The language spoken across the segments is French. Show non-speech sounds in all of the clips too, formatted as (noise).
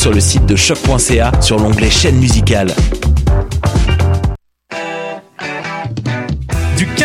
sur le site de choc.ca sur l'onglet chaîne musicale.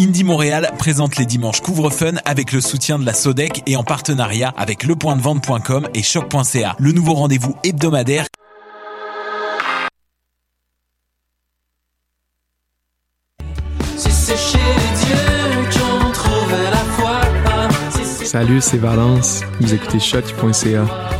Indie Montréal présente les dimanches couvre-fun avec le soutien de la Sodec et en partenariat avec lepointdevente.com et choc.ca. Le nouveau rendez-vous hebdomadaire Salut, c'est Valence. Vous écoutez choc.ca.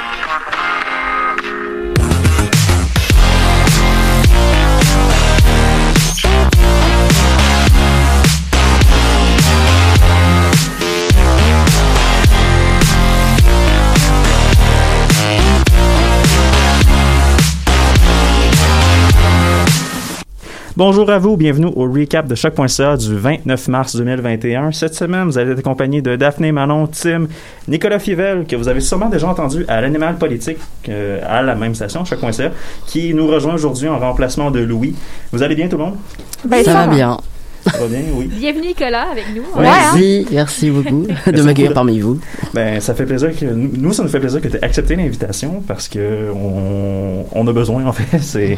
Bonjour à vous, bienvenue au recap de choc.ca du 29 mars 2021. Cette semaine, vous allez être accompagné de Daphné Manon, Tim, Nicolas Fivel, que vous avez sûrement déjà entendu à l'animal politique euh, à la même station, choc.ca, qui nous rejoint aujourd'hui en remplacement de Louis. Vous allez bien tout le monde? Ben, ça va bien. Ça va bien, oui. Bienvenue Nicolas avec nous. Merci, merci beaucoup de m'accueillir parmi vous. Ben, ça fait plaisir que nous, ça nous fait plaisir que tu aies accepté l'invitation parce que on, on a besoin en fait. C'est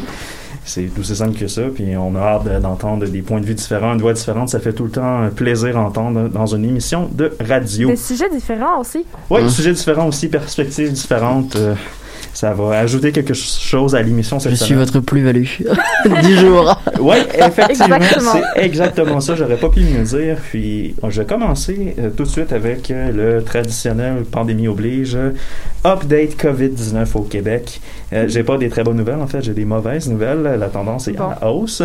c'est tout aussi simple que ça. Puis on a hâte de- d'entendre des points de vue différents, une voix différente. Ça fait tout le temps un plaisir d'entendre dans une émission de radio. Des sujets différents aussi. Oui, Hum. sujets différents aussi, perspectives différentes. euh, ça va ajouter quelque chose à l'émission cette Je suis votre plus-value du jour. Oui, effectivement, c'est exactement ça. J'aurais pas pu mieux dire. Puis, je vais commencer euh, tout de suite avec euh, le traditionnel pandémie oblige. Update COVID-19 au Québec. Euh, j'ai pas des très bonnes nouvelles, en fait. J'ai des mauvaises nouvelles. La tendance est Bon. en hausse.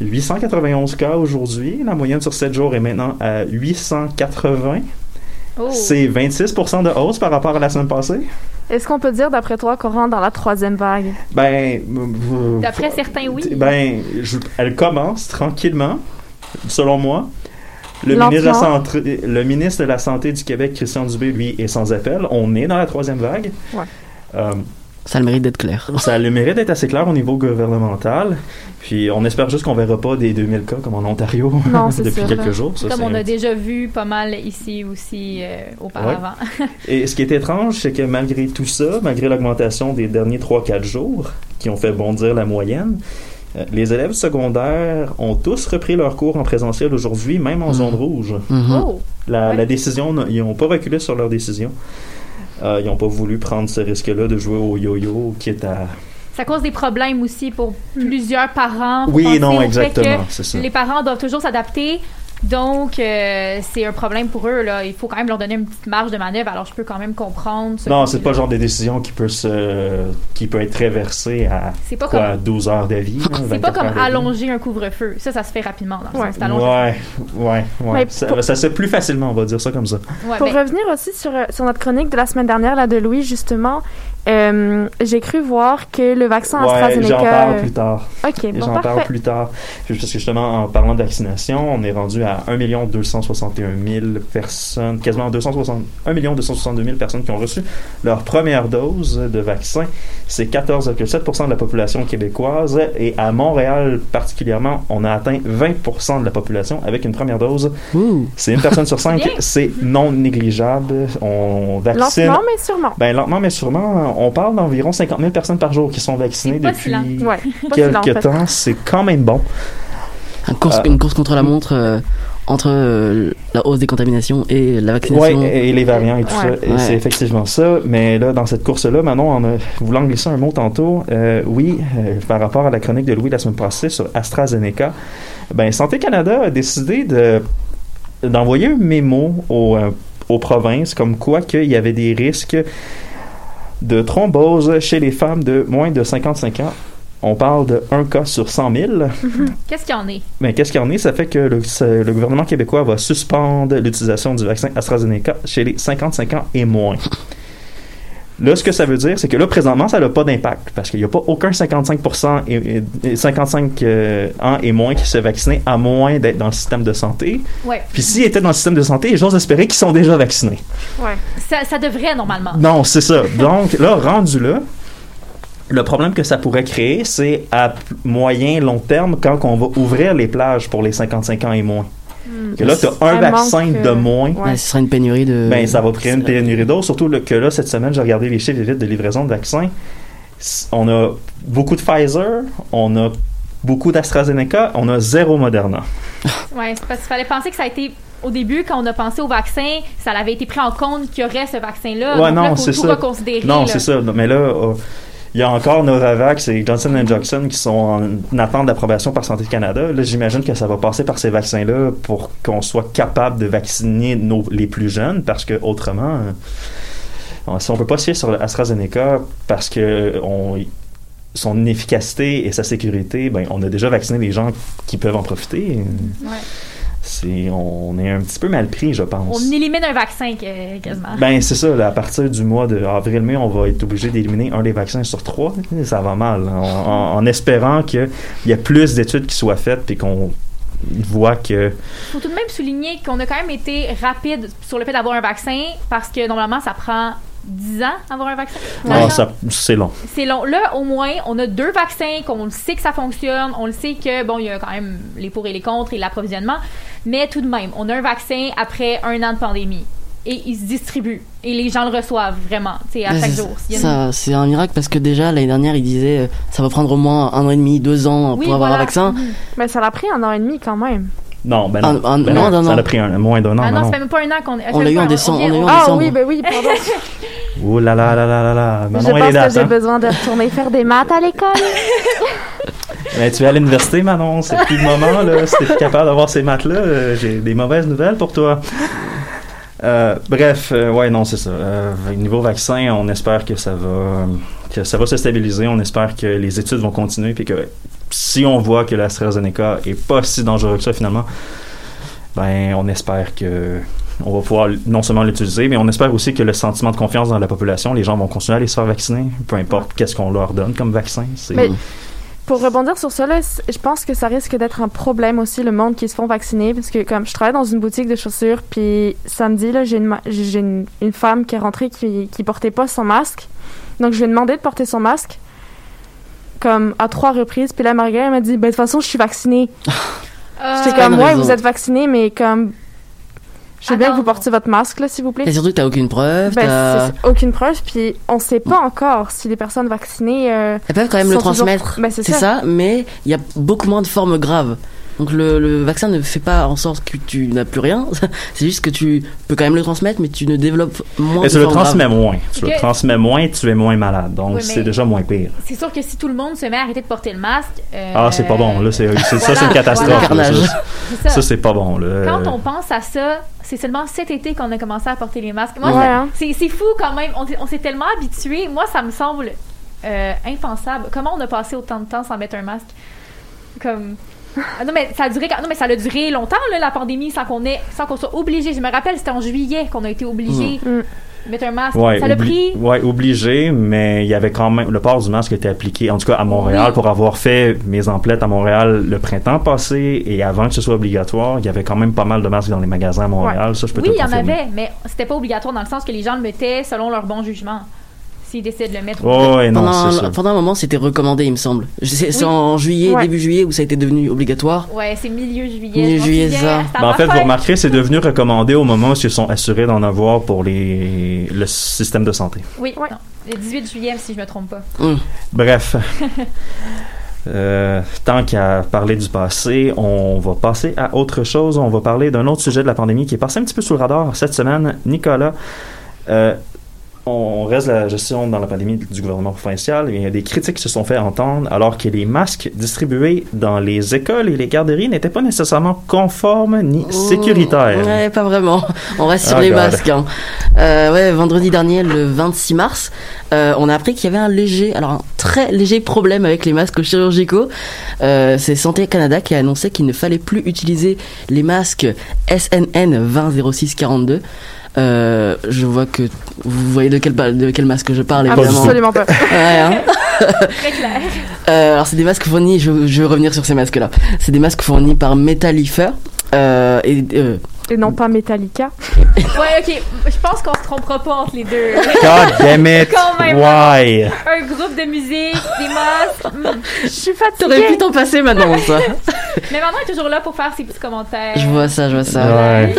891 cas aujourd'hui. La moyenne sur 7 jours est maintenant à 880. Oh. C'est 26% de hausse par rapport à la semaine passée? Est-ce qu'on peut dire, d'après toi, qu'on rentre dans la troisième vague? Ben, D'après certains, oui. Ben, je- elle commence tranquillement, selon moi. Le ministre, de la Santé, le ministre de la Santé du Québec, Christian Dubé, lui, est sans appel. On est dans la troisième vague. Ouais. Euh, Ça a le mérite d'être clair. ça a le mérite d'être assez clair au niveau gouvernemental. Puis on espère juste qu'on verra pas des 2000 cas comme en Ontario Non, (laughs) depuis sûr, quelques là. jours. Ça, Comme on a déjà vu pas mal ici aussi euh, auparavant. Et ce qui est étrange, c'est que malgré tout ça, malgré l'augmentation des derniers 3-4 jours, qui ont fait bondir la moyenne, euh, les élèves secondaires ont tous repris leurs cours en présentiel aujourd'hui, même en Mhm. zone rouge. Mhm. Oh! La, Ouais. la décision, ils n'ont pas reculé sur leur décision. Euh, ils n'ont pas voulu prendre ce risque-là de jouer au yo-yo, quitte à... Ça cause des problèmes aussi pour plusieurs parents. Oui, non, exactement, que c'est ça. Les parents doivent toujours s'adapter. Donc, euh, c'est un problème pour eux. Là. Il faut quand même leur donner une petite marge de manœuvre. Alors, je peux quand même comprendre. ce Non, c'est pas le genre de décision qui peut se, qui peut être réversée à C'est pas quoi, comme- 12 heures d'avis. (laughs) là, C'est pas 24 comme allonger un couvre-feu. Ça, ça se fait rapidement. Dans le Ouais. allonger. Ouais, ouais, Ça, pour- ça se fait plus facilement, on va dire ça comme ça. Ouais, Pour ben, revenir aussi sur, euh, sur notre chronique de la semaine dernière, là, de Louis, justement, euh, j'ai cru voir que le vaccin Ouais, AstraZeneca... j'en parle plus tard. OK, bon, J'en parle plus tard. Parce que justement, en parlant de vaccination, on est rendu à 1 261 000 personnes, quasiment 260, 1 262 000 personnes qui ont reçu leur première dose de vaccin. C'est 14,7% de la population québécoise. Et à Montréal, particulièrement, on a atteint 20% de la population avec une première dose. C'est une personne sur cinq. C'est non négligeable. On vaccine. Lentement, mais sûrement. Ben, lentement, mais sûrement, on parle d'environ 50 000 personnes par jour qui sont vaccinées depuis Ouais, quelques fait. temps. C'est quand même bon. Une course, Euh, une course contre la montre euh, entre euh, la hausse des contaminations et la Oui, vaccination. et les variants et tout Ouais. ça. Ouais. C'est effectivement ça. Mais là, dans cette course-là, Manon, en a, voulant glisser un mot tantôt, euh, oui, euh, par rapport à la chronique de Louis la semaine passée sur AstraZeneca, ben, Santé Canada a décidé de d'envoyer un mémo aux, aux provinces comme quoi qu'il y avait des risques de thrombose chez les femmes de moins de 55 ans. On parle de 1 cas sur 100 000. (laughs) Qu'est-ce qu'il y en est? Mais qu'est-ce qu'il y en est? Ça fait que le gouvernement québécois va suspendre l'utilisation du vaccin AstraZeneca chez les 55 ans et moins. Là, ce que ça veut dire, c'est que là, présentement, ça n'a pas d'impact parce qu'il n'y a pas aucun 55% et, et- et 55 euh, ans et moins qui se vacciner à moins d'être dans le système de santé. Ouais. Puis s'ils étaient dans le système de santé, j'ose espérer qu'ils sont déjà vaccinés. Ouais. Ça, ça devrait normalement. Non, c'est ça. (laughs) Donc là, rendu là, le problème que ça pourrait créer, c'est à moyen, long terme, quand on va ouvrir les plages pour les 55 ans et moins. Que là, tu as un vaccin de euh, moins. Ouais. Ouais, ce sera une pénurie de. Ben, ça va créer une pénurie d'eau. Surtout le- que là, cette semaine, j'ai regardé les chiffres vite de livraison de vaccins. On a beaucoup de Pfizer, on a beaucoup d'AstraZeneca, on a zéro Moderna. (laughs) Ouais, c'est parce qu'il fallait penser que ça a été au début, quand on a pensé au vaccin, ça avait été pris en compte qu'il y aurait ce vaccin-là. Ouais, Donc non, là, faut c'est tout ça. reconsidérer. Non, là. c'est ça. Mais là, euh, il y a encore Novavax et Johnson Johnson qui sont en attente d'approbation par Santé Canada. Là, j'imagine que ça va passer par ces vaccins-là pour qu'on soit capable de vacciner nos, les plus jeunes parce que autrement, euh, si on peut pas se fier sur l'AstraZeneca parce que on, son efficacité et sa sécurité, ben, on a déjà vacciné les gens qui peuvent en profiter. C'est, on est un petit peu mal pris, je pense. On élimine un vaccin que- quasiment. Ben, c'est ça. là, à partir du mois de avril-mai, on va être obligé d'éliminer un des vaccins sur trois. Ça va mal. hein. En, en- en espérant qu'il y a plus d'études qui soient faites puis qu'on voit que... faut tout de même souligner qu'on a quand même été rapide sur le fait d'avoir un vaccin parce que normalement, ça prend 10 ans avoir un vaccin? Ah, c'est long. C'est long. Là, au moins, on a deux vaccins, qu'on le sait que ça fonctionne. On le sait que, bon, il y a quand même les pour et les contre et l'approvisionnement. Mais tout de même, on a un vaccin après un an de pandémie. Et il se distribue. Et les gens le reçoivent vraiment, tu sais, à chaque c'est- jour. Une- c'est un miracle parce que déjà l'année dernière, il disait euh, ça va prendre au moins un an et demi, deux ans Oui, pour avoir voilà. un vaccin. Mhm. Mais ça l'a pris un an et demi quand même. Non, ben non. Un- un- Ben Ça a pris un, moins d'un an. ah ben non, non. ça fait même pas un an qu'on On l'a eu en décembre, on Ah décembre. oui, ben oui, pardon. (laughs) Oh là là là là là là. Je Manon, elle est pense que date, j'ai hein? besoin de retourner faire des maths à l'école. (laughs) Ben, tu es à l'université, Manon. C'est plus le moment, là. Si t'es plus capable d'avoir ces maths-là, euh, j'ai des mauvaises nouvelles pour toi. Euh, bref, euh, ouais, non, c'est ça. Euh, niveau vaccin, on espère que ça va, que ça va se stabiliser. On espère que les études vont continuer, puis que si on voit que l'AstraZeneca est pas si dangereux que ça finalement, ben, on espère que on va pouvoir non seulement l'utiliser, mais on espère aussi que le sentiment de confiance dans la population, les gens vont continuer à aller se faire vacciner, peu importe qu'est-ce qu'on leur donne comme vaccin. Mais- Pour rebondir sur ça, je pense que ça risque d'être un problème aussi, le monde qui se font vacciner, parce que comme je travaille dans une boutique de chaussures, puis samedi, là, j'ai une, une, une femme qui est rentrée qui, qui portait pas son masque. Donc, je lui ai demandé de porter son masque, comme à trois reprises, puis là, Marguerite, elle m'a dit, ben, de toute façon, je suis vaccinée. Euh, (laughs) J'étais comme, ouais, raison. vous êtes vaccinée, mais comme, je veux bien que vous portiez votre masque, là, s'il vous plaît. Et surtout que t'as aucune preuve. Ben, aucune preuve, puis on sait pas encore si les personnes vaccinées. euh, Elles peuvent quand même le toujours- transmettre. Ben, c'est c'est ça. ça. mais il y a beaucoup moins de formes graves. Donc le, le vaccin ne fait pas en sorte que tu n'as plus rien. (laughs) C'est juste que tu peux quand même le transmettre, mais tu ne développes moins de tu le transmets moins. Tu le transmets moins, tu es moins malade. Donc, Oui, c'est déjà moins pire. C'est sûr que si tout le monde se met à arrêter de porter le masque. euh, Ah, c'est pas bon. Là, c'est, ça, voilà, c'est une catastrophe. voilà. là. Carnage. Ça, c'est ça. ça, c'est pas bon. Là. Quand on pense à ça, c'est seulement cet été qu'on a commencé à porter les masques. Moi, Ouais, ça- c'est, fou quand même. On, s'est- on s'est tellement habitué. Moi, ça me semble euh, impensable. Comment on a passé autant de temps sans mettre un masque? Comme. Ah non, mais ça a duré, non, mais ça a duré longtemps, là, la pandémie, sans qu'on ait, sans qu'on soit obligé. Je me rappelle, c'était en juillet qu'on a été obligé Mm. de mettre un masque. Ouais, ça l'a pris. ouais, obligé, mais il y avait quand même le port du masque était appliqué, en tout cas à Montréal, Oui. pour avoir fait mes emplettes à Montréal le printemps passé et avant que ce soit obligatoire, il y avait quand même pas mal de masques dans les magasins à Montréal. Ça, je peux Oui, il y en avait, mais c'était pas obligatoire dans le sens que les gens le mettaient selon leur bon jugement. S'ils décident de le mettre. ou Oh, ouais, non, pendant, c'est un, ça. pendant un moment, c'était recommandé, il me semble. C'est Oui. en juillet, Ouais. début juillet, où ça a été devenu obligatoire. Ouais, c'est milieu juillet. Milieu juillet, ça. Ben, en fait, vous remarquerez, c'est devenu recommandé au moment où ils sont assurés d'en avoir pour les, le système de santé. Oui, Ouais. le 18 juillet, si je me trompe pas. Bref. (laughs) Euh, tant qu'à parler du passé, on va passer à autre chose. On va parler d'un autre sujet de la pandémie qui est passé un petit peu sous le radar cette semaine. Nicolas, euh, on reste la gestion dans la pandémie du gouvernement provincial. Il y a des critiques qui se sont fait entendre alors que les masques distribués dans les écoles et les garderies n'étaient pas nécessairement conformes ni sécuritaires. Ouais, pas vraiment. On reste sur Oh les God. masques. hein. Euh, ouais, vendredi dernier, le 26 mars, euh, on a appris qu'il y avait un léger, alors un très léger problème avec les masques chirurgicaux. Euh, C'est Santé Canada qui a annoncé qu'il ne fallait plus utiliser les masques SNN 200642. Euh, je vois que vous voyez de quel, ba- de quel masque je parle, évidemment. Absolument pas. (laughs) Ouais, hein. (laughs) Très clair. Euh, alors c'est des masques fournis, je, je vais revenir sur ces masques-là. C'est des masques fournis par Metallifer. Euh, et euh, Et non pas Metallica. (laughs) Ouais, ok. Je pense qu'on se trompera pas entre les deux. God damn it! (laughs) Quand même. Why? Un groupe de musique, des masques. (laughs) Je suis t'aurais pu fatiguée. t'en passer maintenant, ça. Mais maintenant, il est toujours là pour faire ses petits commentaires. Je vois ça, je vois ça. Ouais.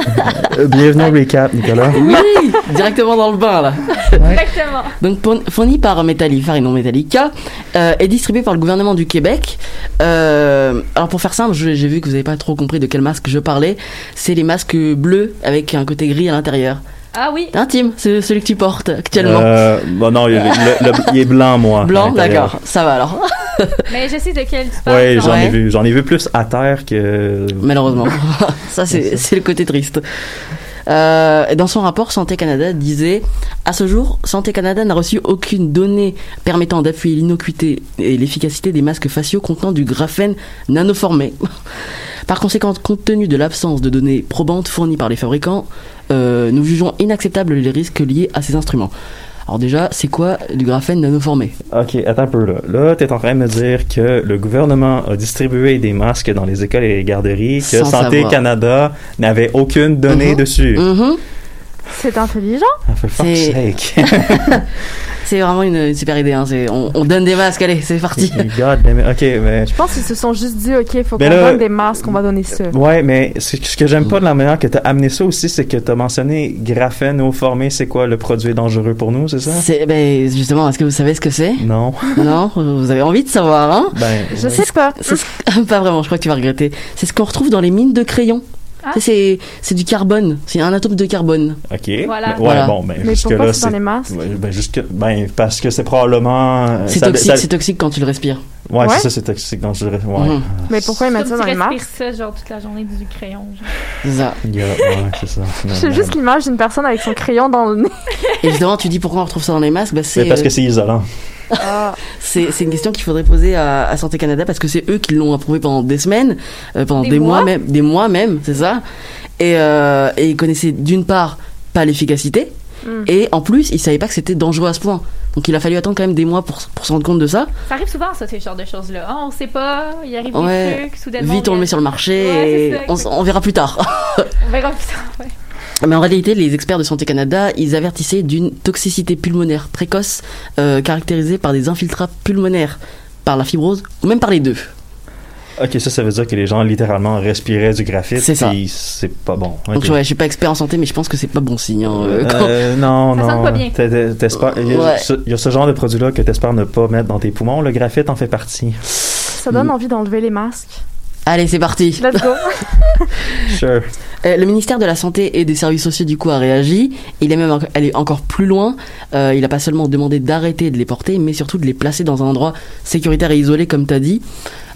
Euh, Bienvenue au recap, Nicolas. Oui, directement dans le bain là. Exactement. Donc fourni par Metallifer et non Metallica, euh, est distribué par le gouvernement du Québec. Euh, alors pour faire simple, je- j'ai vu que vous n'avez pas trop compris de quel masque je parlais. C'est les masques bleus avec un côté gris à l'intérieur. Ah oui. Intime, c'est celui que tu portes actuellement. Euh, bon, non, il, le- le- il est blanc, moi. Blanc, d'accord, ça va alors. (laughs) Mais je sais de quel tu parles. Ouais, genre. j'en ai vu. J'en ai vu plus à terre que. Malheureusement. (laughs) (laughs) ça, c'est c'est le côté triste. Euh, et dans son rapport, Santé Canada disait À ce jour, Santé Canada n'a reçu aucune donnée permettant d'appuyer l'innocuité et l'efficacité des masques faciaux contenant du graphène nanoformé. Par conséquent, compte tenu de l'absence de données probantes fournies par les fabricants, euh, nous jugeons inacceptables les risques liés à ces instruments. Alors déjà, c'est quoi du graphène nanoformé? Ok, attends un peu là. Là, t'es en train de me dire que le gouvernement a distribué des masques dans les écoles et les garderies, que Sans Santé savoir. Canada n'avait aucune donnée Mhm. dessus. Mhm. C'est intelligent. Ah, for fuck's C'est- sake. (laughs) C'est vraiment une, une super idée. Hein. c'est- On, on donne des masques, allez, c'est parti. (laughs) God. Ok, mais. Je pense qu'ils se sont juste dit, OK, faut Mais qu'on là- donne des masques, on va donner ça. Ouais, mais c'est- ce que j'aime pas de la manière que t'as amené ça aussi, c'est que t'as mentionné graphène au formé, c'est quoi le produit dangereux pour nous, c'est ça? C'est, ben, justement, est-ce que vous savez ce que c'est? Non. (laughs) Non Vous avez envie de savoir, hein? Ben. Je sais pas. (laughs) Pas vraiment, je crois que tu vas regretter. C'est ce qu'on retrouve dans les mines de crayon. Ah. Tu C'est, c'est du carbone. C'est un atome de carbone. Ok. Voilà. Mais- ouais, Voilà. bon, ben, Mais pourquoi c'est dans c'est. les masques? Ouais, Ben, jusque, ben, parce que c'est probablement. euh, C'est ça- toxique, ça- c'est toxique quand tu le respires. Ouais, Ouais? c'est ça, c'est toxique. Donc, je dirais, ouais. Mhm. Mais pourquoi ils mettent ça dans tu les respires masques? ça, genre, toute la journée du crayon. C'est ça. (laughs) Yeah, ouais, c'est ça. Juste l'image d'une personne avec son crayon dans le nez. Et justement, tu dis pourquoi on retrouve ça dans les masques? Bah, C'est c'est, parce euh, que c'est isolant. (laughs) Ah. c'est, une question qu'il faudrait poser à, à Santé Canada parce que c'est eux qui l'ont approuvé pendant des semaines, euh, pendant Des des, mois mois même, des mois même, c'est ça. Et, euh, et ils connaissaient d'une part pas l'efficacité Mm. et en plus ils savaient pas que c'était dangereux à ce point. Donc il a fallu attendre quand même des mois pour, pour se rendre compte de ça. Ça arrive souvent, ça, ce genre de choses-là. Ah, on sait pas, il arrive Ouais. des trucs, soudainement. Vite on le met sur le marché Ouais, et ça, on verra plus tard. On verra plus tard, ouais. Mais en réalité, les experts de Santé Canada, ils avertissaient d'une toxicité pulmonaire précoce euh, caractérisée par des infiltrats pulmonaires, par la fibrose ou même par les deux. Ok, ça, ça veut dire que les gens littéralement respiraient du graphite. C'est ça. C'est pas bon. Donc ouais, je suis pas expert en santé, mais je pense que c'est pas bon signe. hein, euh, quand- Euh, (laughs) non, Ça non. pas bien. T'es- t'es- t'espères- Il y, a Ouais. ce- il y a ce genre de produit-là que t'espères ne pas mettre dans tes poumons. Le graphite en fait partie. Ça donne envie d'enlever les masques. Allez, c'est parti. Let's go. (laughs) Sure. Euh, le ministère de la Santé et des Services Sociaux du coup a réagi. Il est même allé encore plus loin. Euh, il a pas seulement demandé d'arrêter de les porter, mais surtout de les placer dans un endroit sécuritaire et isolé, comme t'as dit.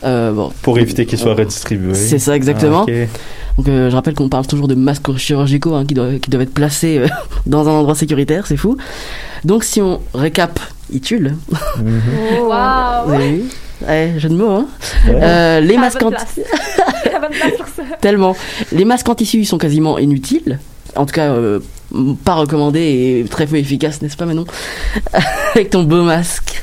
Euh, bon, Pour éviter qu'ils soient redistribués. C'est ça, exactement. Ah. Donc euh, je rappelle qu'on parle toujours de masques chirurgicaux hein, qui, doivent, qui doivent être placés euh, (laughs) dans un endroit sécuritaire, c'est fou. Donc si on récap, Itul. Oh. Waouh! vous avez vu Ouais, jeu de mots, hein. Ouais. Euh, les masques (laughs) en tellement. Les masques en tissu sont quasiment inutiles. En tout cas, euh, pas recommandés et très peu efficaces, n'est-ce pas, Manon? (laughs) Avec ton beau masque.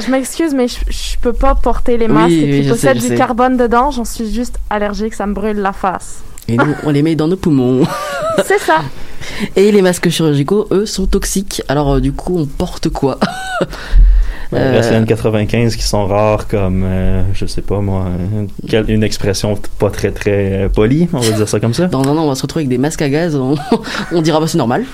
Je m'excuse, mais je, je peux pas porter les Oui, masques oui, qui je possèdent du sais. carbone dedans. J'en suis juste allergique, ça me brûle la face. Et nous, on les met dans nos poumons. (laughs) C'est ça. Et les masques chirurgicaux, eux, sont toxiques. Alors, euh, du coup, on porte quoi? Euh, Il reste les N95 qui sont rares comme, euh, je sais pas moi, une, expression pas très très euh, polie, on va dire ça comme ça. Dans un an, on va se retrouver avec des masques à gaz. On, (laughs) on dira, bah, c'est normal.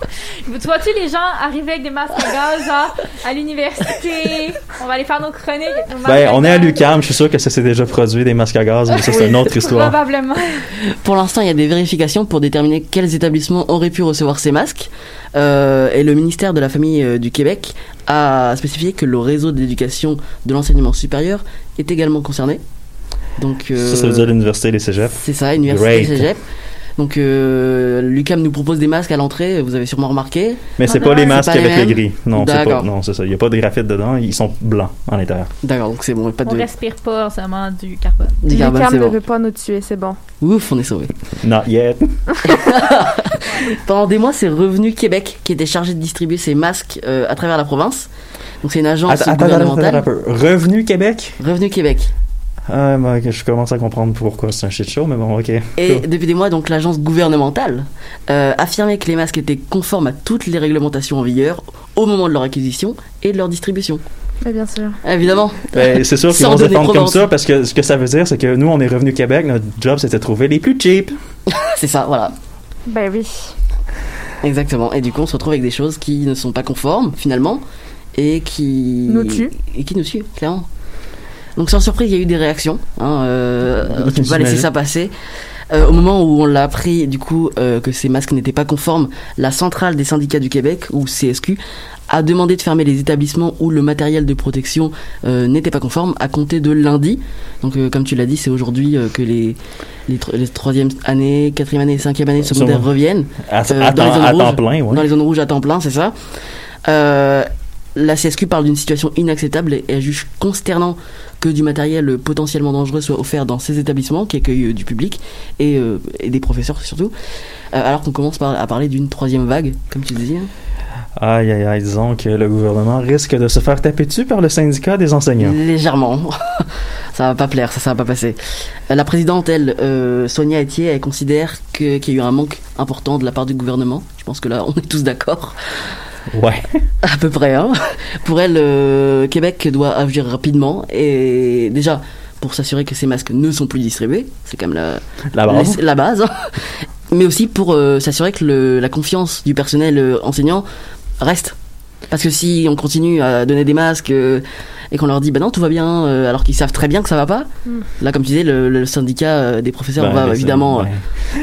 (laughs) Tu vois-tu les gens arriver avec des masques à gaz, genre, à l'université? On va aller faire nos chroniques nos Ben, on est à gaz. l'UQAM, je suis sûr que ça s'est déjà produit, des masques à gaz, mais ça, c'est une autre histoire. Probablement. Pour l'instant, il y a des vérifications pour déterminer quels établissements auraient pu recevoir ces masques. Euh, et le ministère de la Famille euh, du Québec a spécifié que le réseau d'éducation de l'enseignement supérieur est également concerné. Donc, euh, Ça, ça veut dire l'université et les cégeps. c'est ça, université Great. cégep. Donc, euh, l'UQAM nous propose des masques à l'entrée, vous avez sûrement remarqué. Mais c'est Ah, pas les c'est masques pas les avec le mêmes? gris. Non, c'est pas. Non, c'est ça. Il y a pas de graphite dedans, ils sont blancs à l'intérieur. D'accord, donc c'est bon, pas On de respire pas en ce moment du carbone. du carbone, ne bon. veut pas nous tuer, c'est bon. Ouf, on est sauvé. Not yet. (laughs) Pendant des mois, c'est Revenu Québec qui était chargé de distribuer ces masques euh, à travers la province. Donc c'est une agence Attends, attends, attends, gouvernementale. attends. Revenu Québec? Revenu Québec. Ah, ok, je commence à comprendre pourquoi c'est un shit show, mais bon, ok. Et Cool. depuis des mois, donc l'agence gouvernementale euh, affirmait que les masques étaient conformes à toutes les réglementations en vigueur au moment de leur acquisition et de leur distribution. Mais bien sûr. Évidemment. Ben, c'est sûr (laughs) qu'ils vont se défendre comme ça parce que ce que ça veut dire, c'est que nous, on est revenu Québec, notre job, c'était de trouver les plus cheap. (laughs) C'est ça, voilà. Ben oui. Exactement. Et du coup, on se retrouve avec des choses qui ne sont pas conformes, finalement, et qui... Nous tuent. Et qui nous tuent, clairement. Donc sans surprise, il y a eu des réactions. Hein, euh, Oui, tu vas laisser ça passer. Euh, au moment où on l'a appris, du coup, euh, que ces masques n'étaient pas conformes, la centrale des syndicats du Québec, ou CSQ, a demandé de fermer les établissements où le matériel de protection euh, n'était pas conforme à compter de lundi. Donc, euh, comme tu l'as dit, c'est aujourd'hui euh, que les, les, tro- les troisième année, quatrième année, cinquième année secondaires Sûrement. reviennent. À, Euh, à dans les zones à temps rouges. plein, ouais. Dans les zones rouges à temps plein, c'est ça. Euh, la CSQ parle d'une situation inacceptable et elle juge consternant que du matériel potentiellement dangereux soit offert dans ces établissements qui accueillent euh, du public et, euh, et des professeurs surtout. Euh, alors qu'on commence par, à parler d'une troisième vague, comme tu disais. hein. Aïe, aïe, aïe, disons que le gouvernement risque de se faire taper dessus par le syndicat des enseignants. Légèrement. (laughs) ça va pas plaire, ça, ça va pas passer. Euh, La présidente, elle, euh, Sonia Etier, elle considère qu'il y a eu un manque important de la part du gouvernement. Je pense que là, on est tous d'accord. Ouais. (laughs) À peu près, hein. Pour elle, euh, Québec doit agir rapidement et déjà pour s'assurer que ces masques ne sont plus distribués, c'est quand même la, La base. la, la base, hein. mais aussi pour euh, s'assurer que le- la confiance du personnel euh, enseignant reste. Parce que si on continue à donner des masques euh, et qu'on leur dit bah non tout va bien euh, alors qu'ils savent très bien que ça va pas, Mm. là comme tu disais le, le syndicat euh, des professeurs Ben, va évidemment euh,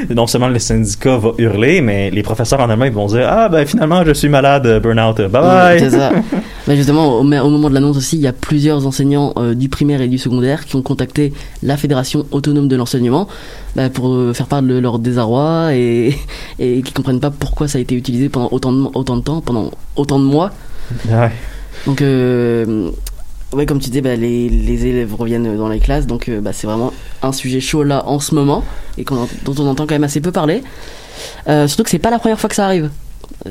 ben, non seulement le syndicat va hurler, mais les professeurs en allemand ils vont dire Ah, ben finalement, je suis malade, burn-out, bye bye. C'est ça. (laughs) Mais justement, au, au moment de l'annonce aussi, il y a plusieurs enseignants euh, du primaire et du secondaire qui ont contacté la Fédération autonome de l'enseignement bah, pour faire part de leur désarroi et, (laughs) et qui comprennent pas pourquoi ça a été utilisé pendant autant de, autant de temps, pendant autant de mois. Ouais. Donc, euh, ouais, comme tu disais, bah, les, élèves reviennent dans les classes, donc euh, bah, c'est vraiment un sujet chaud là en ce moment et dont on entend quand même assez peu parler. Euh, surtout que c'est pas la première fois que ça arrive.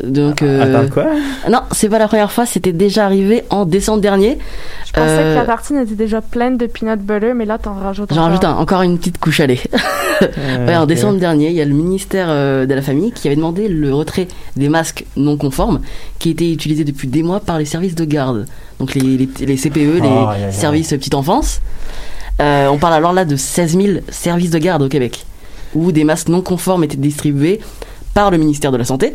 Donc, euh, Attends, quoi non, c'est pas la première fois, c'était déjà arrivé en décembre dernier. Je pensais Euh, que la tartine était déjà pleine de peanut butter, mais là, t'en rajoutes J'en encore. rajoute un, encore une petite couche à lait. Euh, Ouais, en ok. décembre dernier, il y a le ministère euh, de la Famille qui avait demandé le retrait des masques non conformes qui étaient utilisés depuis des mois par les services de garde. Donc les, les, les CPE, les Ah, aïe, aïe. services petite enfance. Euh, on parle alors là de 16 000 services de garde au Québec où des masques non conformes étaient distribués par le ministère de la Santé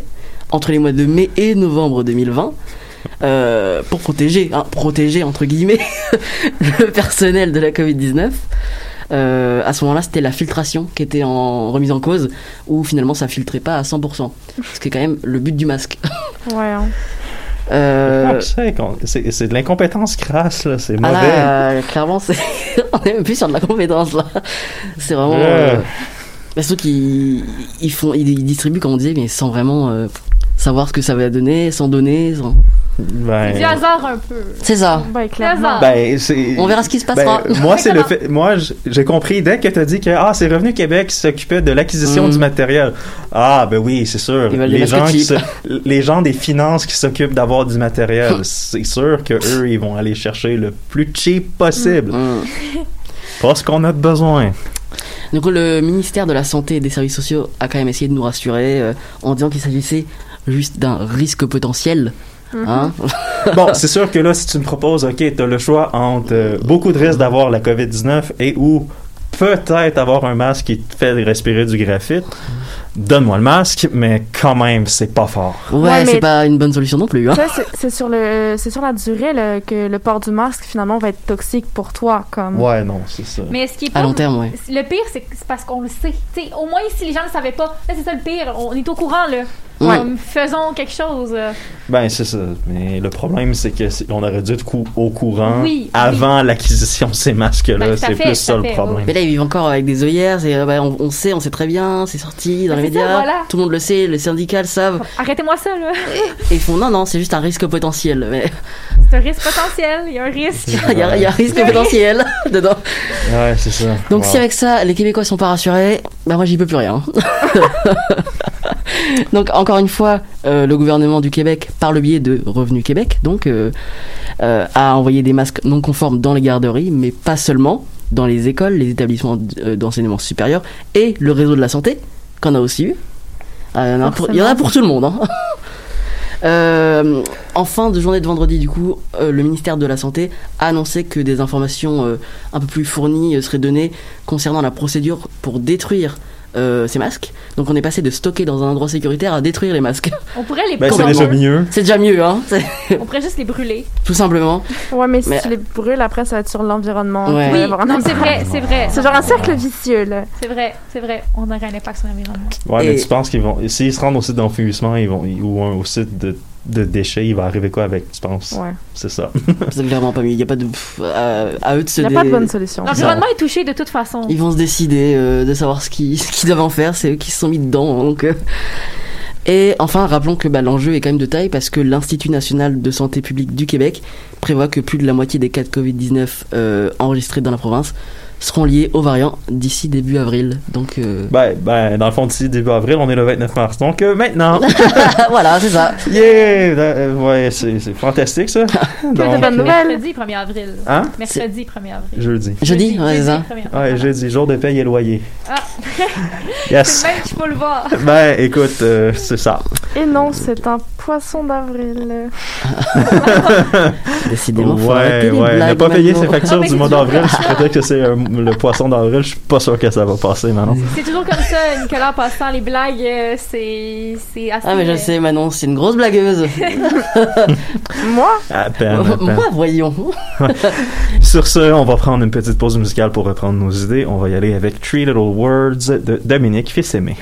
entre les mois de mai et novembre 2020 euh, pour protéger, hein, protéger entre guillemets (laughs) le personnel de la Covid-19. Euh, à ce moment-là, c'était la filtration qui était en remise en cause, où finalement ça filtrait pas à 100%. Ce qui est quand même le but du masque. Ouais, hein. Euh, Ah, c'est c'est de l'incompétence crasse, là, c'est ah mauvais. là, euh, clairement, c'est... (laughs) on est même plus sur de la compétence là. C'est vraiment. Euh... bah, surtout qu'ils ils font, ils, ils distribuent comme on disait, mais sans vraiment euh, savoir ce que ça va donner, sans donner. Sans... Ben, C'est du hasard un peu. C'est ça. Clairement. ben, c'est- On verra ce qui se passera. Ben, moi, c'est le Exactement. fait. Moi, j- j'ai compris dès que tu as dit que ah, c'est Revenu Québec qui s'occupait de l'acquisition Mm. du matériel. Ah, ben oui, c'est sûr. Les gens, qui cheap. se- les gens des finances qui s'occupent d'avoir du matériel, (laughs) c'est sûr que eux, ils vont aller chercher le plus cheap possible. Hum. (laughs) Pas ce qu'on a de besoin. Donc le ministère de la Santé et des Services sociaux a quand même essayé de nous rassurer euh, en disant qu'il s'agissait juste d'un risque potentiel. Mhm. Hein (laughs) Bon, c'est sûr que là, si tu me proposes, ok, tu as le choix entre euh, beaucoup de risques d'avoir la COVID-19 et ou peut-être avoir un masque qui te fait respirer du graphite. donne-moi le masque, mais quand même, c'est pas fort. Ouais, Ouais, mais- c'est pas une bonne solution non plus. Hein. Ça, c'est- sur le, c'est sur la durée là, que le port du masque finalement va être toxique pour toi, comme. Ouais, non, c'est ça. Mais ce qui est À pas- long terme, ouais. Le pire, c'est parce qu'on le sait. T'sais, au moins, si les gens ne le savaient pas, c'est ça le pire. On est au courant, là. Ouais. Comme, faisons quelque chose. euh. Ben, c'est ça. Mais le problème, c'est que on aurait dû être cou- au courant Oui, avant l'acquisition de ces masques-là. Ben, c'est plus ça à le fait, problème. Mais là, ils vivent encore avec des œillères. c'est, euh, bah, on, on sait, on sait très bien, c'est sorti dans Ben, les ça, médias. voilà. Tout le monde le sait, les syndicats le savent. Arrêtez-moi ça, là. Et ils font non, non, c'est juste un risque potentiel. Mais (laughs) C'est un risque potentiel. Il y a un risque. (laughs) il y, a, il y a un risque potentiel (laughs) dedans. Ouais, c'est ça. Donc Wow. si avec ça, les Québécois sont pas rassurés, bah moi j'y peux plus rien. donc encore une fois, euh, le gouvernement du Québec, par le biais de Revenu Québec, donc euh, euh, a envoyé des masques non conformes dans les garderies, mais pas seulement dans les écoles, les établissements d'enseignement supérieur et le réseau de la santé qu'on a aussi eu. Il y en a pour- tout le monde. hein. (laughs) En fin de journée de vendredi, du coup, le ministère de la Santé a annoncé que des informations un peu plus fournies seraient données concernant la procédure pour détruire euh, ces masques. Donc on est passé de stocker dans un endroit sécuritaire à détruire les masques. (laughs) On pourrait les Ben, c'est déjà mieux. C'est déjà mieux, hein On pourrait juste les brûler. Tout simplement. Ouais, mais si Mais- tu les brûles, après, ça va être sur l'environnement. Ouais. Oui, non, c'est vrai, c'est vrai. C'est genre un cercle vicieux, là. C'est vrai, c'est vrai. On aurait un impact sur l'environnement. Ouais, mais tu penses qu'ils vont. S'ils se rendent au site d'enfouissement ils vont, ou un- au site de, de déchets, il va arriver quoi avec, tu penses? Ouais. C'est ça. C'est clairement pas mieux. Il n'y a pas de. pff, euh, à eux de se Il n'y a dé- pas de bonne solution. L'environnement est touché de toute façon. Ils vont se décider euh, de savoir ce (laughs) qu'ils doivent en faire. C'est eux qui se sont mis dedans. Donc, euh. Et enfin, rappelons que bah, l'enjeu est quand même de taille parce que l'Institut national de santé publique du Québec prévoit que plus de la moitié des cas de Covid-19 euh, enregistrés dans la province seront liés aux variants d'ici début avril. Donc euh, Ben, ben, dans le fond, d'ici début avril, on est le 29 mars. Donc, euh, maintenant. (laughs) voilà, c'est ça. yeah! Euh, ouais, c'est c'est fantastique, ça. (laughs) Donc, bonnes nouvelles. Mercredi 1er avril. Hein? Mercredi 1er avril. Jeudi. Jeudi, ouais, c'est ça. 1er avril. Ouais, jeudi, jour de paye et loyer. Ah. Yes. (laughs) C'est le même qu'il faut le voir. Ben, écoute, euh, c'est ça. Et non, c'est un poisson d'avril. (laughs) Décidément, Ouais, ouais. Ne pas payer ses factures Non, du mois d'avril, je prétends que c'est euh, le poisson d'avril. Je suis pas sûr que ça va passer maintenant. C'est toujours comme ça, Nicolas, passant les blagues, euh, c'est c'est assez. Ah mais je euh, sais Manon, c'est une grosse blagueuse. (laughs) Moi, À peine, à peine. Moi, voyons. Sur ce, on va prendre une petite pause musicale pour reprendre nos idées. On va y aller avec Three Little Words de Dominique Fils-Aimé.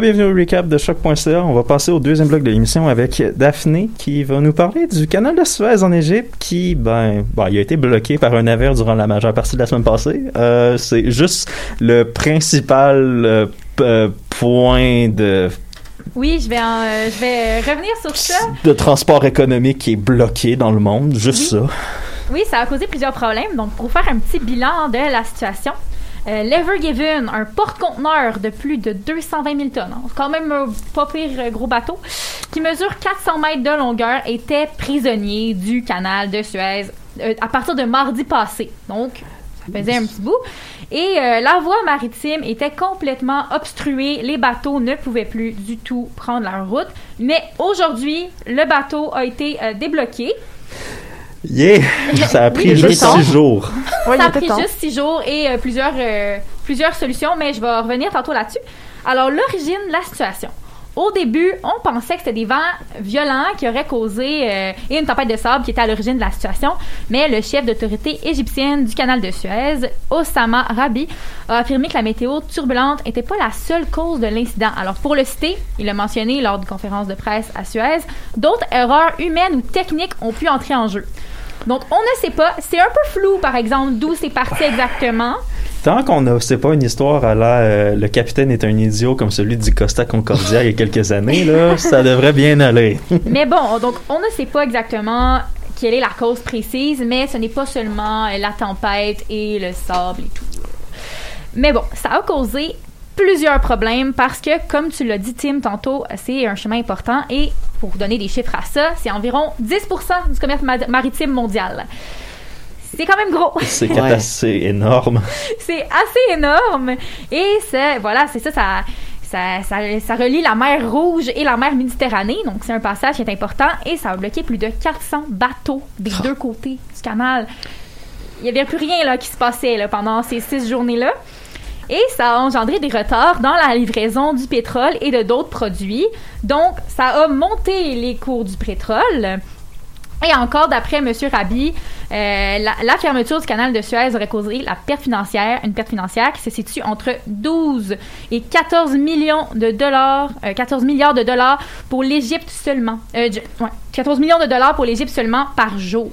Bienvenue au recap de choc.ca. On va passer au deuxième bloc de l'émission avec Daphné qui va nous parler du canal de Suez en Égypte qui, ben, ben, il a été bloqué par un navire durant la majeure partie de la semaine passée. Euh, c'est juste le principal euh, euh, point de, Oui, je vais, en- euh, je vais revenir sur ça. de transport économique qui est bloqué dans le monde. Juste ça. Oui, ça a causé plusieurs problèmes. Donc, pour faire un petit bilan de la situation, euh, l'Ever Given, un porte-conteneur de plus de 220 000 tonnes, quand même un pas pire euh, gros bateau, qui mesure 400 mètres de longueur, était prisonnier du canal de Suez euh, à partir de mardi passé. Donc, ça faisait un petit bout. Et euh, la voie maritime était complètement obstruée. Les bateaux ne pouvaient plus du tout prendre leur route. Mais aujourd'hui, le bateau a été euh, débloqué. Yeah! Ça a pris Oui, juste six jours. Ça a pris juste six jours et euh, plusieurs, euh, plusieurs solutions, mais je vais revenir tantôt là-dessus. Alors, l'origine la situation. Au début, on pensait que c'était des vents violents qui auraient causé euh, une tempête de sable qui était à l'origine de la situation, mais le chef d'autorité égyptienne du canal de Suez, Osama Rabi, a affirmé que la météo turbulente n'était pas la seule cause de l'incident. Alors, pour le citer, il a mentionné lors d'une conférence de presse à Suez, d'autres erreurs humaines ou techniques ont pu entrer en jeu. Donc, on ne sait pas. C'est un peu flou, par exemple, d'où c'est parti exactement. Tant qu'on ne sait pas une histoire à la euh, le capitaine est un idiot comme celui du Costa Concordia il y a quelques années, là, (laughs) ça devrait bien aller. (laughs) Mais bon, donc, on ne sait pas exactement quelle est la cause précise, mais ce n'est pas seulement euh, la tempête et le sable et tout. Mais bon, ça a causé plusieurs problèmes parce que, comme tu l'as dit, Tim, tantôt, c'est un chemin important et pour donner des chiffres à ça, c'est environ 10% du commerce ma- maritime mondial. C'est quand même gros. C'est (laughs) Ouais. assez énorme. c'est assez énorme. Et c'est, voilà, c'est ça, ça, ça, ça, ça relie la mer Rouge et la mer Méditerranée. Donc, c'est un passage qui est important et ça a bloqué plus de 400 bateaux des deux côtés du canal. Il n'y avait plus rien là, qui se passait là, pendant ces six journées-là. Et ça a engendré des retards dans la livraison du pétrole et de d'autres produits. Donc, ça a monté les cours du pétrole. Et encore, d'après M. Rabi, euh, la, la fermeture du canal de Suez aurait causé la perte financière, une perte financière qui se situe entre 12 et 14 millions de dollars, euh, 14 milliards de dollars pour l'Égypte seulement. Euh, je- ouais, 14 millions de dollars pour l'Égypte seulement par jour.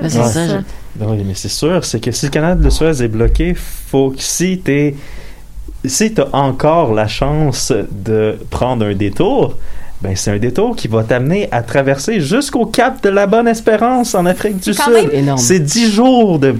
Bah, c'est Ouais. ça. je- Ben oui, mais c'est sûr, c'est que si le canal de Suez est bloqué, faut que si t'es si t'as encore la chance de prendre un détour, ben c'est un détour qui va t'amener à traverser jusqu'au cap de la Bonne Espérance en Afrique du C'est quand Sud. même- Énorme. C'est 10 jours de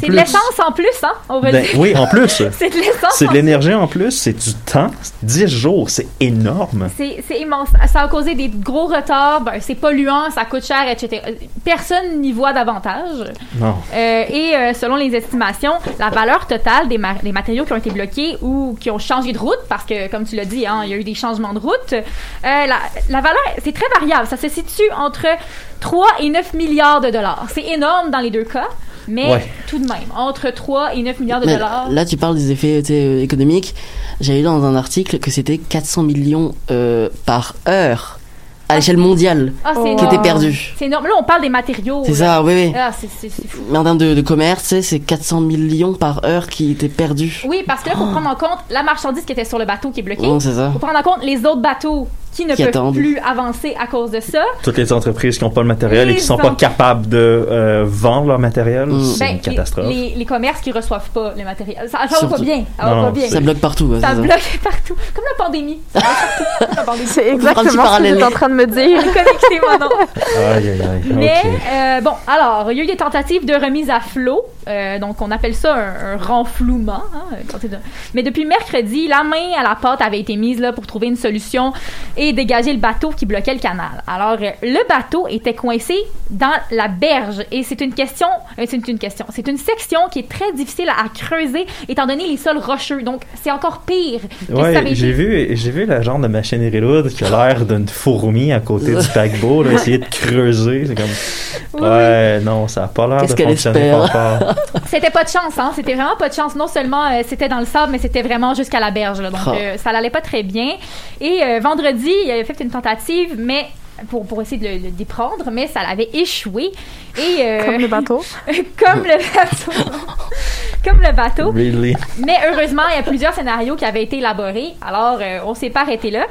C'est plus. de l'essence en plus, hein, on va Ben, dire. oui, en plus. (laughs) C'est de l'essence C'est de l'énergie en plus, c'est du temps. 10 jours, c'est énorme. C'est c'est immense. Ça a causé des gros retards. Ben, c'est polluant, ça coûte cher, etc. Personne n'y voit davantage. Non. Euh, et euh, selon les estimations, la valeur totale des, ma- des matériaux qui ont été bloqués ou qui ont changé de route, parce que, comme tu l'as dit, hein, il y a eu des changements de route, euh, la, la valeur, c'est très variable. Ça se situe entre 3 et 9 milliards de dollars. C'est énorme dans les deux cas, mais Ouais. tout de même, entre 3 et 9 milliards de Mais dollars. là, tu parles des effets euh, économiques. J'ai lu dans un article que c'était 400 millions euh, par heure à l'échelle mondiale Ah, qui énorme. étaient perdus. C'est énorme. Là, on parle des matériaux. C'est ça, oui, oui. Ah, c'est- fou. Mais en termes de, de commerce, c'est 400 millions par heure qui étaient perdus. Oui, parce que là, il faut prendre en compte la marchandise qui était sur le bateau qui est bloquée. Non, c'est ça. Il faut prendre en compte les autres bateaux qui ne Qui peuvent attendent. plus avancer à cause de ça. Toutes les entreprises qui n'ont pas le matériel et qui Les sont pas capables de euh, vendre leur matériel, Mm. c'est Ben, une catastrophe. Les, les, les commerces qui reçoivent pas le matériel. Ça, ça va pas bien. Ça Non, va non, pas bien. Ça bloque partout. Ça bloque partout. Comme la pandémie. (laughs) C'est exactement ce que parallèle. j'étais en train de me dire. (laughs) Connectez-moi non. Aïe, aïe, aïe. Mais euh, bon, alors, il y a eu des tentatives de remise à flot. Euh, donc, on appelle ça un, un renflouement. hein, quand c'est de- Mais depuis mercredi, la main à la pâte avait été mise là, pour trouver une solution et dégager le bateau qui bloquait le canal. Alors, euh, le bateau était coincé dans la berge et c'est une question, euh, c'est une question, c'est une section qui est très difficile à creuser étant donné les sols rocheux. Donc, c'est encore pire. que Ouais, j'ai vu, j'ai vu la genre de machinerie lourde qui a l'air d'une fourmi à côté du paquebot, là, essayer de creuser. C'est comme. Oui, Ouais, non, ça a pas l'air de Qu'est-ce qu'elle fonctionner. (laughs) C'était pas de chance, hein. C'était vraiment pas de chance. Non seulement euh, c'était dans le sable, mais c'était vraiment jusqu'à la berge. Là. Donc Ah. euh, ça n'allait pas très bien. Et euh, vendredi, il avait fait une tentative, mais pour, pour essayer de le, le déprendre, mais ça l'avait échoué. Et euh, Comme le bateau. (laughs) comme le bateau. (laughs) comme le bateau. Really? Mais heureusement, il y a plusieurs scénarios qui avaient été élaborés. Alors, euh, on s'est pas arrêté là.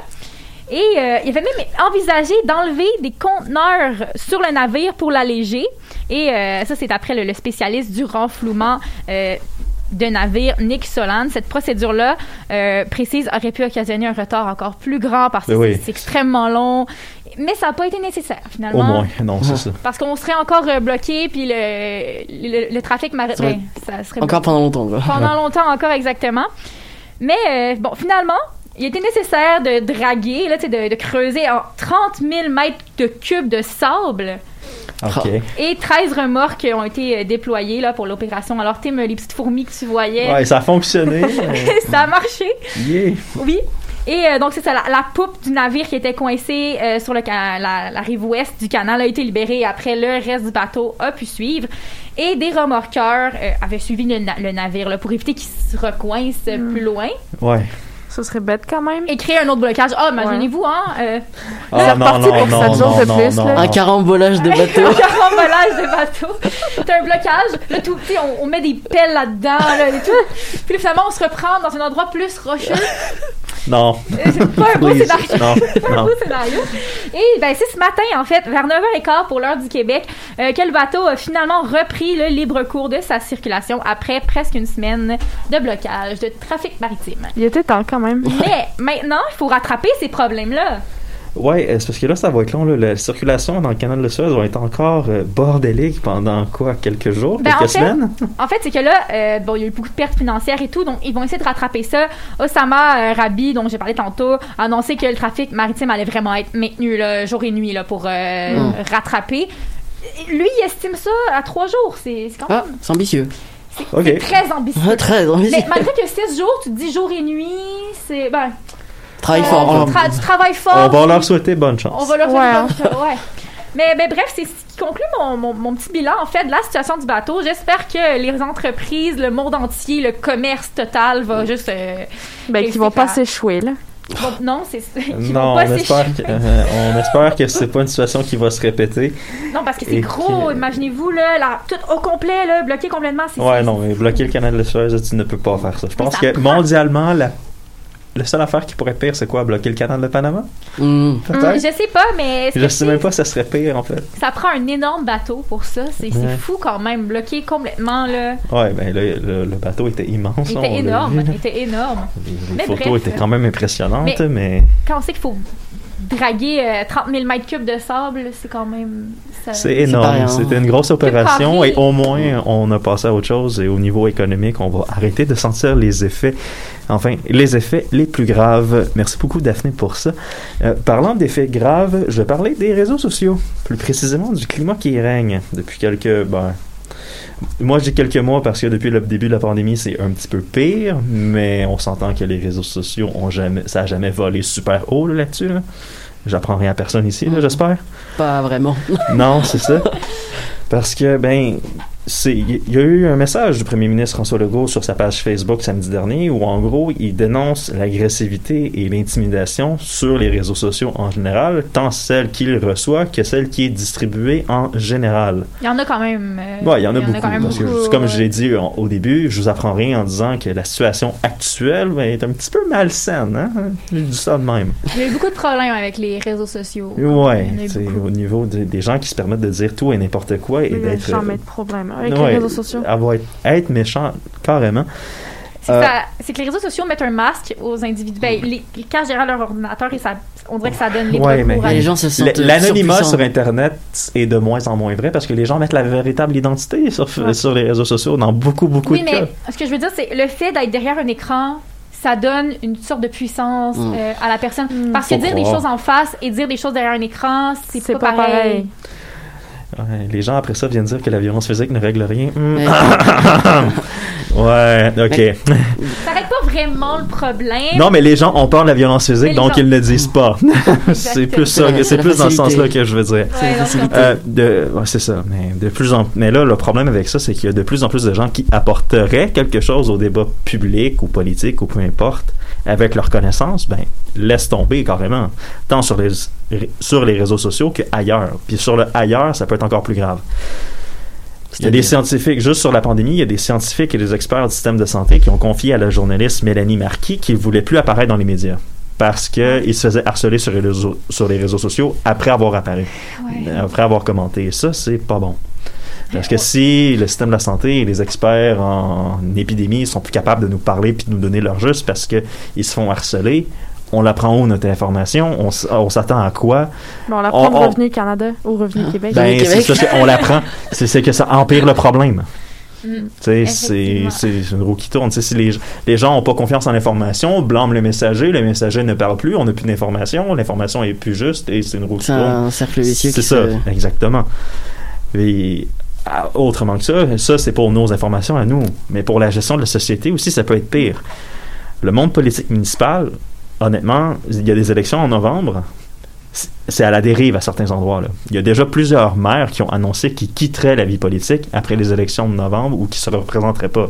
Et euh, il avait même envisagé d'enlever des conteneurs sur le navire pour l'alléger. Et euh, ça, c'est après le, le spécialiste du renflouement euh, de navire, Nick Solan. Cette procédure-là, euh, précise, aurait pu occasionner un retard encore plus grand parce que Ben oui. c'est- extrêmement long. Mais ça n'a pas été nécessaire, finalement. Au moins, non, c'est ça. Parce qu'on serait encore euh, bloqué, puis le, le, le trafic maritime, Ça va ça serait Encore pendant longtemps, quoi. pendant longtemps encore exactement. Mais euh, bon, finalement, il était nécessaire de draguer, là, de, de creuser en 30 000 mètres de cubes de sable OK. et 13 remorques ont été euh, déployées là, pour l'opération. Alors, Tim, les petites fourmis que tu voyais, Ouais, ça a fonctionné. (laughs) ça a marché. yeah. Oui. Et euh, donc, c'est ça, la, la poupe du navire qui était coincée euh, sur le la, la rive ouest du canal a été libérée. Après, le reste du bateau a pu suivre. Et des remorqueurs euh, avaient suivi le, na- le navire là, pour éviter qu'il se recoince euh, plus loin Ouais. Ce serait bête quand même. et créer un autre blocage. Ah, imaginez-vous, hein? Euh, Ah, non, reparti non, pour non, sept jours non, de non, plus, non, là. non. Un carambolage de (laughs) un bateau. carambolage de bateau. T'as un blocage. Là, tout, sais, on, on met des pelles là-dedans, là, et tout. Puis là, finalement, on se reprend dans un endroit plus rocheux. Non. C'est pas un beau Please. scénario. Non, Pas un non. beau scénario. Et ben, c'est ce matin, en fait, vers 9h15 pour l'heure du Québec, euh, que le bateau a finalement repris le libre cours de sa circulation après presque une semaine de blocage de trafic maritime. Il était temps quand même. Mais maintenant, il faut rattraper ces problèmes-là. Ouais, euh, c'est parce que là, ça va être long. Là. La circulation dans le canal de Suez va être encore euh, bordélique pendant quoi? Quelques jours? Ben, Quelques en fait, semaines? (laughs) En fait, c'est que là, euh, bon, il y a eu beaucoup de pertes financières et tout, donc ils vont essayer de rattraper ça. Osama euh, Rabi, dont j'ai parlé tantôt, a annoncé que le trafic maritime allait vraiment être maintenu là, jour et nuit là, pour euh, Mm. rattraper. Lui, il estime ça à trois jours. C'est c'est quand même Ah, c'est ambitieux. Ok. très ambitieux. Ah, Très ambitieux. Mais malgré que 6 jours, tu te dis jour et nuit, c'est. Ben, Travaille fort. tu, tra- tu travailles fort. On va leur souhaiter bonne chance. On va leur une bonne chose, ouais. Mais, mais bref, c'est ce qui conclut mon, mon, mon petit bilan, en fait, de la situation du bateau. J'espère que les entreprises, le monde entier, le commerce total va juste... euh, Ben, qu'ils vont pas s'échouer, là. non, c'est... (laughs) Non, on espère, que, euh, on espère que c'est pas une situation qui va se répéter. Non, parce que c'est gros. que- Imaginez-vous, là, la- tout au complet, là, bloqué complètement. c'est- Ouais, non, mais bloquer le canal de Suez, tu ne peux pas faire ça. Je pense que prend- mondialement, la, la seule affaire qui pourrait être pire, c'est quoi? Bloquer le canal de Panama? Hmm. Peut-être je sais pas, mais... Je sais même pas si ça serait pire en fait. Ça prend un énorme bateau pour ça. C'est Ouais. fou quand même, bloqué complètement, là. Ouais, ben le, le- le bateau était immense. Il était énorme, il était énorme. (laughs) Les, les Mais photos bref. étaient quand même impressionnantes, Mais- mais, Quand on sait qu'il faut draguer euh, 30 000 mètres cubes de sable, c'est quand même... ça- c'est énorme. C'était une grosse opération et au moins on a passé à autre chose et au niveau économique, on va arrêter de sentir les effets, enfin les effets les plus graves. Merci beaucoup Daphné pour ça. Euh, parlant d'effets graves, je vais parler des réseaux sociaux, plus précisément du climat qui y règne depuis quelques ben, moi, dis quelques mois parce que depuis le début de la pandémie, c'est un petit peu pire, mais on s'entend que les réseaux sociaux ont jamais, ça a jamais volé super haut là, là-dessus. Là. J'apprends rien à personne ici, là, j'espère. Pas vraiment. Non, c'est ça. (laughs) Parce que, ben, il y a eu un message du premier ministre François Legault sur sa page Facebook samedi dernier où, en gros, il dénonce l'agressivité et l'intimidation sur les réseaux sociaux en général, tant celle qu'il reçoit que celle qui est distribuée en général. Il y en a quand même... euh, Ouais, il y en a beaucoup. quand même parce que, beaucoup, comme je l'ai dit en- au début, je vous apprends rien en disant que la situation actuelle ben, est un petit peu malsaine. Hein? Je dis ça de même. Il y a eu beaucoup de problèmes avec les réseaux sociaux. Ouais, c'est au niveau de- des gens qui se permettent de dire tout et n'importe quoi et Il y a d'être. jamais de problème avec Ouais, les réseaux sociaux. avoir être, être méchant carrément. C'est Euh, que c'est que les réseaux sociaux mettent un masque aux individus. Ben, les, ils cachent derrière leur ordinateur et ça, on dirait que ça donne les Ouais, mais- à les gens se sentent. L'anonymat sur Internet est de moins en moins vrai parce que les gens mettent la véritable identité sur, Ouais. sur les réseaux sociaux dans beaucoup, beaucoup Oui, de mais cas. ce que je veux dire, c'est le fait d'être derrière un écran, ça donne une sorte de puissance Mm. euh, à la personne. Mm. Parce que Faut dire des choses en face et dire des choses derrière un écran, c'est C'est pas, pas pareil. pareil. Ouais, les gens après ça viennent dire que la violence physique ne règle rien. Hmm. Ouais, (laughs) ok. Mais- (laughs) Ça règle pas vraiment le problème. Non, mais les gens ont peur de la violence physique, donc gens- ils ne le disent pas. (laughs) c'est plus ça, c'est plus dans ce sens-là que je veux dire. Ouais. Euh, de, ouais, c'est ça. Mais de plus en, mais là, le problème avec ça, c'est qu'il y a de plus en plus de gens qui apporteraient quelque chose au débat public ou politique ou peu importe avec leurs connaissances. Ben, laisse tomber carrément, tant sur les sur les réseaux sociaux que ailleurs. Puis sur le ailleurs, ça peut être encore plus grave. Il y a des scientifiques, juste sur la pandémie, il y a des scientifiques et des experts du système de santé qui ont confié à la journaliste Mélanie Marquis qu'ils ne voulaient plus apparaître dans les médias parce qu'ils se faisaient harceler sur les, réseaux, sur les réseaux sociaux après avoir apparu, Ouais. après avoir commenté. Et ça, c'est pas bon. Parce que si le système de la santé et les experts en épidémie sont plus capables de nous parler puis de nous donner leur juste parce qu'ils se font harceler, on la prend où notre information? On, s'attend à quoi? Bon, on la prend on- Revenu Canada ou Revenu Québec. Ben, Québec. c'est ça, c'est- on la prend. C'est c'est que ça empire le problème. Mm. C'est c'est une roue qui tourne. Si les, les gens n'ont pas confiance en l'information, blâment le messager, le messager ne parle plus, on n'a plus d'information, l'information est plus juste et c'est une roue qui C'est tourne. un cercle vicieux C'est qui ça, se- exactement. Et, autrement que ça, ça c'est pour nos informations à nous. Mais pour la gestion de la société aussi, ça peut être pire. Le monde politique municipal, honnêtement, il y a des élections en novembre. c'est- à la dérive à certains endroits. Là. Il y a déjà plusieurs maires qui ont annoncé qu'ils quitteraient la vie politique après les élections de novembre ou qui ne se représenteraient pas.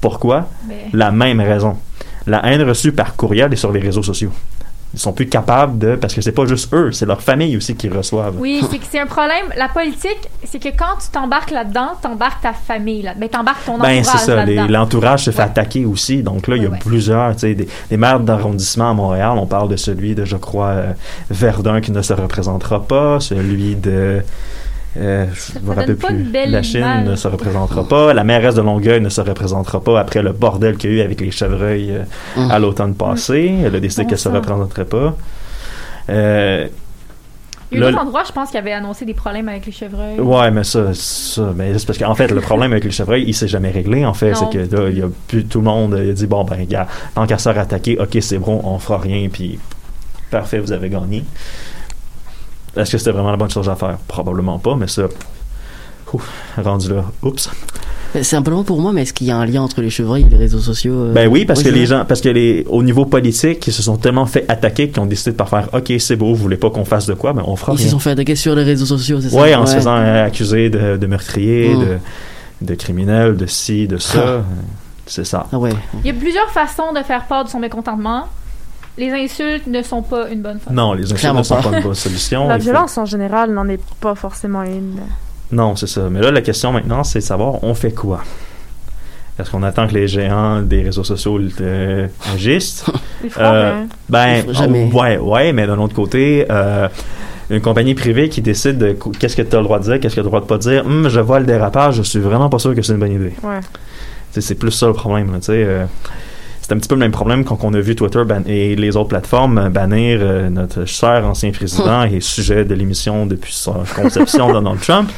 Pourquoi? Mais- La même raison. La haine reçue par courriel et sur les réseaux sociaux. Ils sont plus capables de... Parce que c'est pas juste eux, c'est leur famille aussi qui reçoivent. Oui, c'est que c'est un problème. La politique, c'est que quand tu t'embarques là-dedans, t'embarques ta famille là. Ben, t'embarques ton Ben, entourage c'est ça. L'entourage se fait Ouais. attaquer aussi. Donc là, il y a ouais. plusieurs, tu sais, des, des maires d'arrondissement à Montréal. On parle de celui de, je crois, euh, Verdun qui ne se représentera pas. Celui de. Euh, je me rappelle plus. La Chine image. ne se représentera pas. La mairesse de Longueuil ne se représentera pas après le bordel qu'il y a eu avec les chevreuils euh, Hum. à l'automne passé. Elle a décidé Bon qu'elle ne se représenterait pas. Euh, Il y a là, d'autres endroits, je pense, qui avaient annoncé des problèmes avec les chevreuils. Ouais, mais ça, ça mais c'est parce qu'en fait, le problème avec les chevreuils, il s'est jamais réglé, en fait. C'est que là, il y a plus tout le monde, il a dit, bon, ben, gars, tant qu'à se faire attaquer, ok, c'est bon, on fera rien, puis parfait, vous avez gagné. Est-ce que c'était vraiment la bonne chose à faire? Probablement pas, mais ça, ouf, rendu là, oups. C'est un peu long pour moi, mais est-ce qu'il y a un lien entre les chevreuils et les réseaux sociaux euh, Ben oui, parce ouais, que les gens, parce que les, au niveau politique, ils se sont tellement fait attaquer qu'ils ont décidé de pas faire, ok, c'est beau, vous voulez pas qu'on fasse de quoi, ben on fera Ils se sont fait attaquer sur les réseaux sociaux, c'est ça? Ouais, en se faisant euh, accuser de, de meurtrier, Mm. de, de criminel, de ci, de ça. Ah. C'est ça. Ah ouais. Il y a plusieurs façons de faire part de son mécontentement. Les insultes ne sont pas une bonne façon. Non, les insultes Clairement ne sont pas. pas une bonne solution. La faut- violence en général n'en est pas forcément une. Non, c'est ça. Mais là, la question maintenant, c'est de savoir, on fait quoi? Est-ce qu'on attend que les géants des réseaux sociaux euh, agissent? (laughs) Ils feront Euh, rien. Ben, jamais. oh, ouais, ouais, mais d'un autre côté, euh, une compagnie privée qui décide de qu- qu'est-ce que tu as le droit de dire, qu'est-ce que tu as le droit de pas dire, Hum, je vois le dérapage, je suis vraiment pas sûr que c'est une bonne idée. Ouais. C'est plus ça le problème. là, tu sais, euh, c'est un petit peu le même problème quand on a vu Twitter ban- et les autres plateformes euh, bannir euh, notre cher ancien président (laughs) et sujet de l'émission depuis sa conception Donald Trump.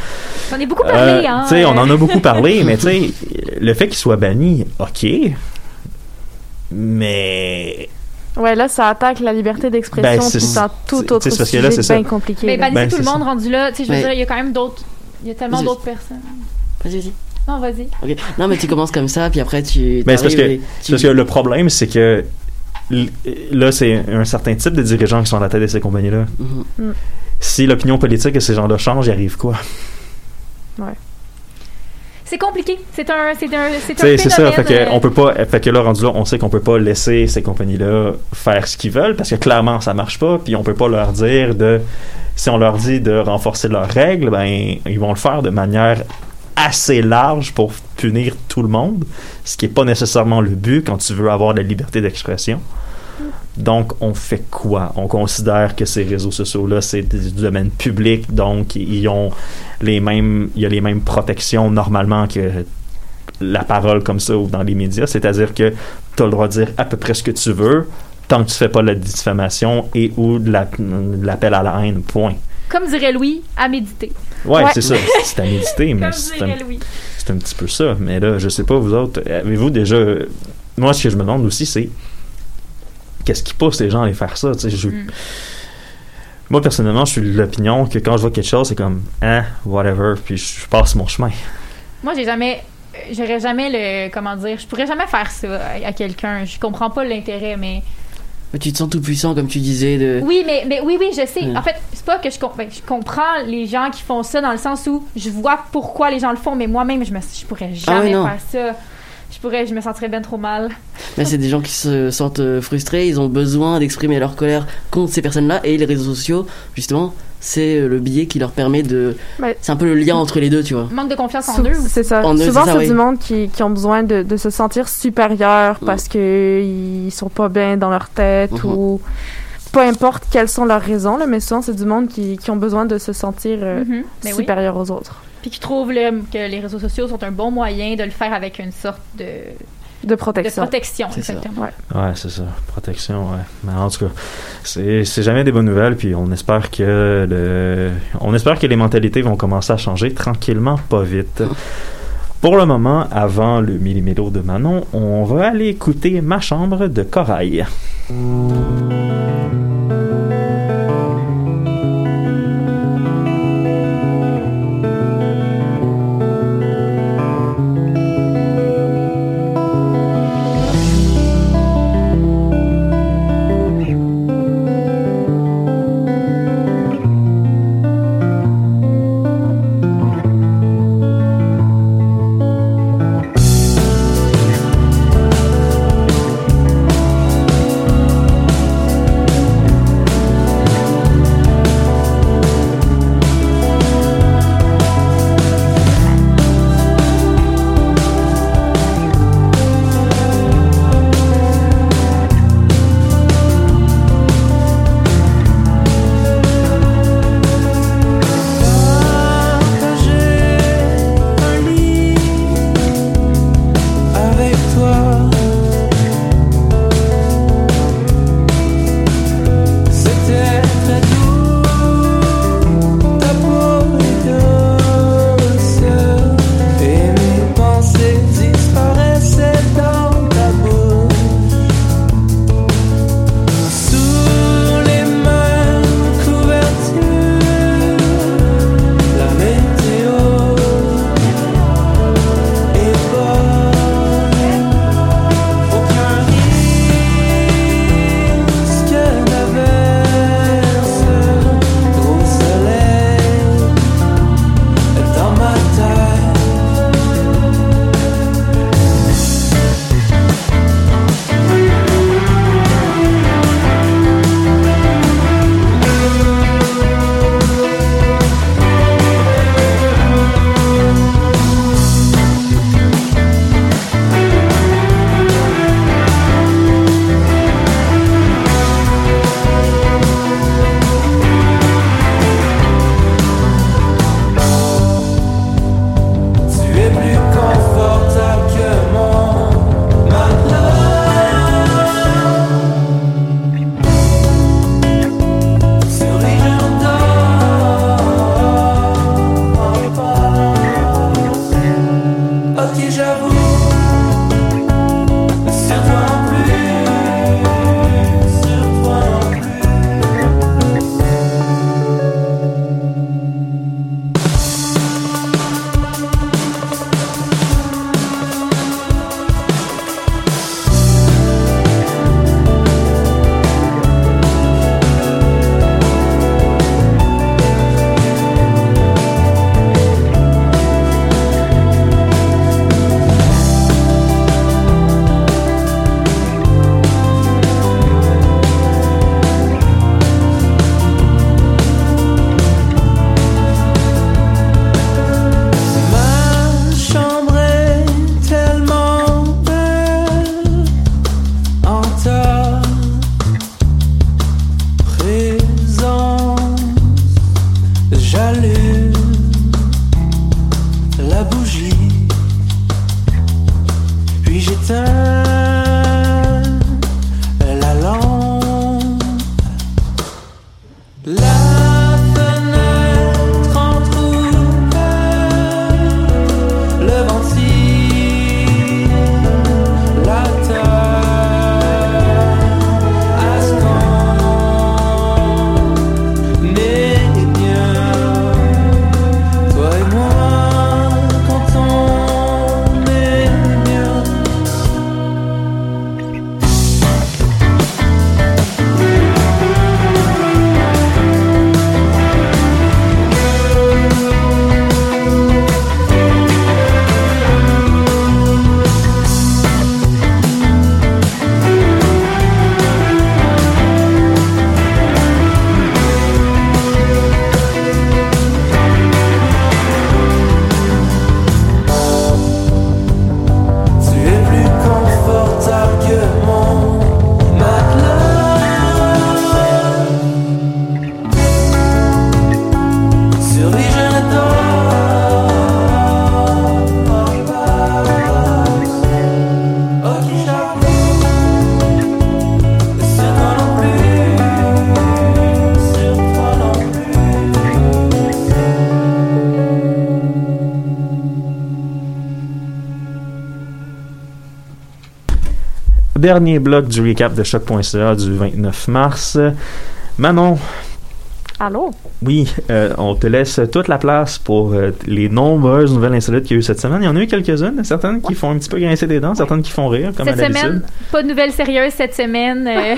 J'en ai beaucoup parlé, Euh, hein. tu sais, on en a euh, beaucoup parlé, mais tu sais, le fait qu'il soit banni, ok, mais Ouais, là, ça attaque la liberté d'expression, Ben, c'est- un tout autre parce que sujet là, c'est ça. bien compliqué. Mais bannissez Ben, tout le monde rendu là. Tu sais, je veux dire, il y a quand même d'autres. Il y a tellement d'autres personnes. Vas-y, vas-y. Non, vas-y. Ok. Non, mais tu commences comme ça, puis après tu. Ben, c'est parce que- tu- parce que le problème, c'est que là, c'est un certain type de dirigeants qui sont à la tête de ces compagnies-là. Mhm. Si l'opinion politique de ces gens-là change, il arrive quoi? C'est compliqué. C'est un, c'est un, c'est c'est ça. Fait que, euh, on peut pas, fait que là, rendu là, on sait qu'on peut pas laisser ces compagnies-là faire ce qu'ils veulent parce que clairement, ça marche pas. Puis on peut pas leur dire de. Si on leur dit de renforcer leurs règles, ben, ils vont le faire de manière assez large pour punir tout le monde, ce qui est pas nécessairement le but quand tu veux avoir la liberté d'expression. Donc, on fait quoi? On considère que ces réseaux sociaux-là, c'est du domaine public, donc ils ont les mêmes, il y a les mêmes protections normalement que la parole comme ça ou dans les médias, c'est-à-dire que tu as le droit de dire à peu près ce que tu veux tant que tu fais pas la diffamation et ou de l'appel à la haine, point. Comme dirait Louis, à méditer. Ouais, Ouais. c'est ça. (laughs) C'est à méditer, mais c'est un, un petit peu ça. Mais là, je sais pas, vous autres, avez-vous déjà... Moi, ce que je me demande aussi, c'est qu'est-ce qui pousse les gens à aller faire ça? tu sais, je- Mm. Moi, personnellement, je suis de l'opinion que quand je vois quelque chose, c'est comme, hein, whatever, puis je, passe mon chemin. Moi, j'ai jamais. J'aurais jamais le. Comment dire Je pourrais jamais faire ça à, à quelqu'un. Je comprends pas l'intérêt, mais. Tu te sens tout puissant, comme tu disais. De... Oui, mais, mais oui, oui, je sais. En fait, c'est pas que je, ben, je comprends les gens qui font ça dans le sens où je vois pourquoi les gens le font, mais moi-même, je me je pourrais Ah ouais, jamais faire ça. Je pourrais, je me sentirais bien trop mal. Mais (laughs) c'est des gens qui se sentent euh, frustrés, ils ont besoin d'exprimer leur colère contre ces personnes-là et les réseaux sociaux, justement, c'est euh, le billet qui leur permet de. Ouais. C'est un peu le lien entre les deux, tu vois. Manque de confiance en Sou- eux. C'est ça. En Souvent, c'est oui. du monde qui, qui ont besoin de, de se sentir supérieur parce que ils sont pas bien dans leur tête Mhm. ou peu importe quelles sont leurs raisons, là, mais souvent, c'est du monde qui, qui ont besoin de se sentir euh, Mhm. Mais oui. supérieur aux autres. Puis qui trouvent là, que les réseaux sociaux sont un bon moyen de le faire avec une sorte de, De de protection. protection. C'est ça. exactement. Ouais, c'est ça. Protection, ouais. Mais en tout cas, c'est c'est jamais des bonnes nouvelles, puis on espère que le, on espère que les mentalités vont commencer à changer tranquillement, pas vite. Pour le moment, avant le millimélo de Manon, on va aller écouter Ma chambre de Corail. Dernier bloc du recap de choc.ca du 29 mars. Manon, Allô? Oui, euh, on te laisse toute la place pour euh, les nombreuses nouvelles insolites qu'il y a eu cette semaine. Il y en a eu quelques-unes, certaines qui font un petit peu grincer des dents, certaines qui font rire, comme Cette à l'habitude. semaine, pas de nouvelles sérieuses cette semaine. euh,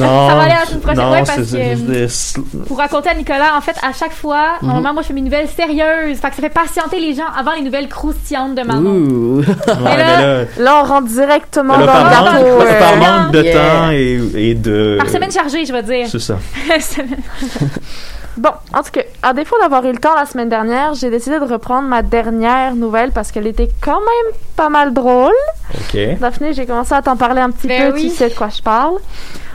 Non, (laughs) Ça va aller la semaine prochaine, non, ouais, parce que- pour raconter à Nicolas, en fait, à chaque fois, Mhm. normalement, moi, je fais mes nouvelles sérieuses. Fait que ça fait patienter les gens avant les nouvelles croustillantes de Manon. Ouh. Ouais, (laughs) là- là, Là, on rentre directement là, dans par, le manque, par manque de Yeah. temps et, et de... Par semaine chargée, je vais dire. C'est ça. (laughs) Bon, en tout cas, à défaut d'avoir eu le temps la semaine dernière, j'ai décidé de reprendre ma dernière nouvelle parce qu'elle était quand même pas mal drôle. OK. Daphné, j'ai commencé à t'en parler un petit Ben peu, oui. tu sais de quoi je parle.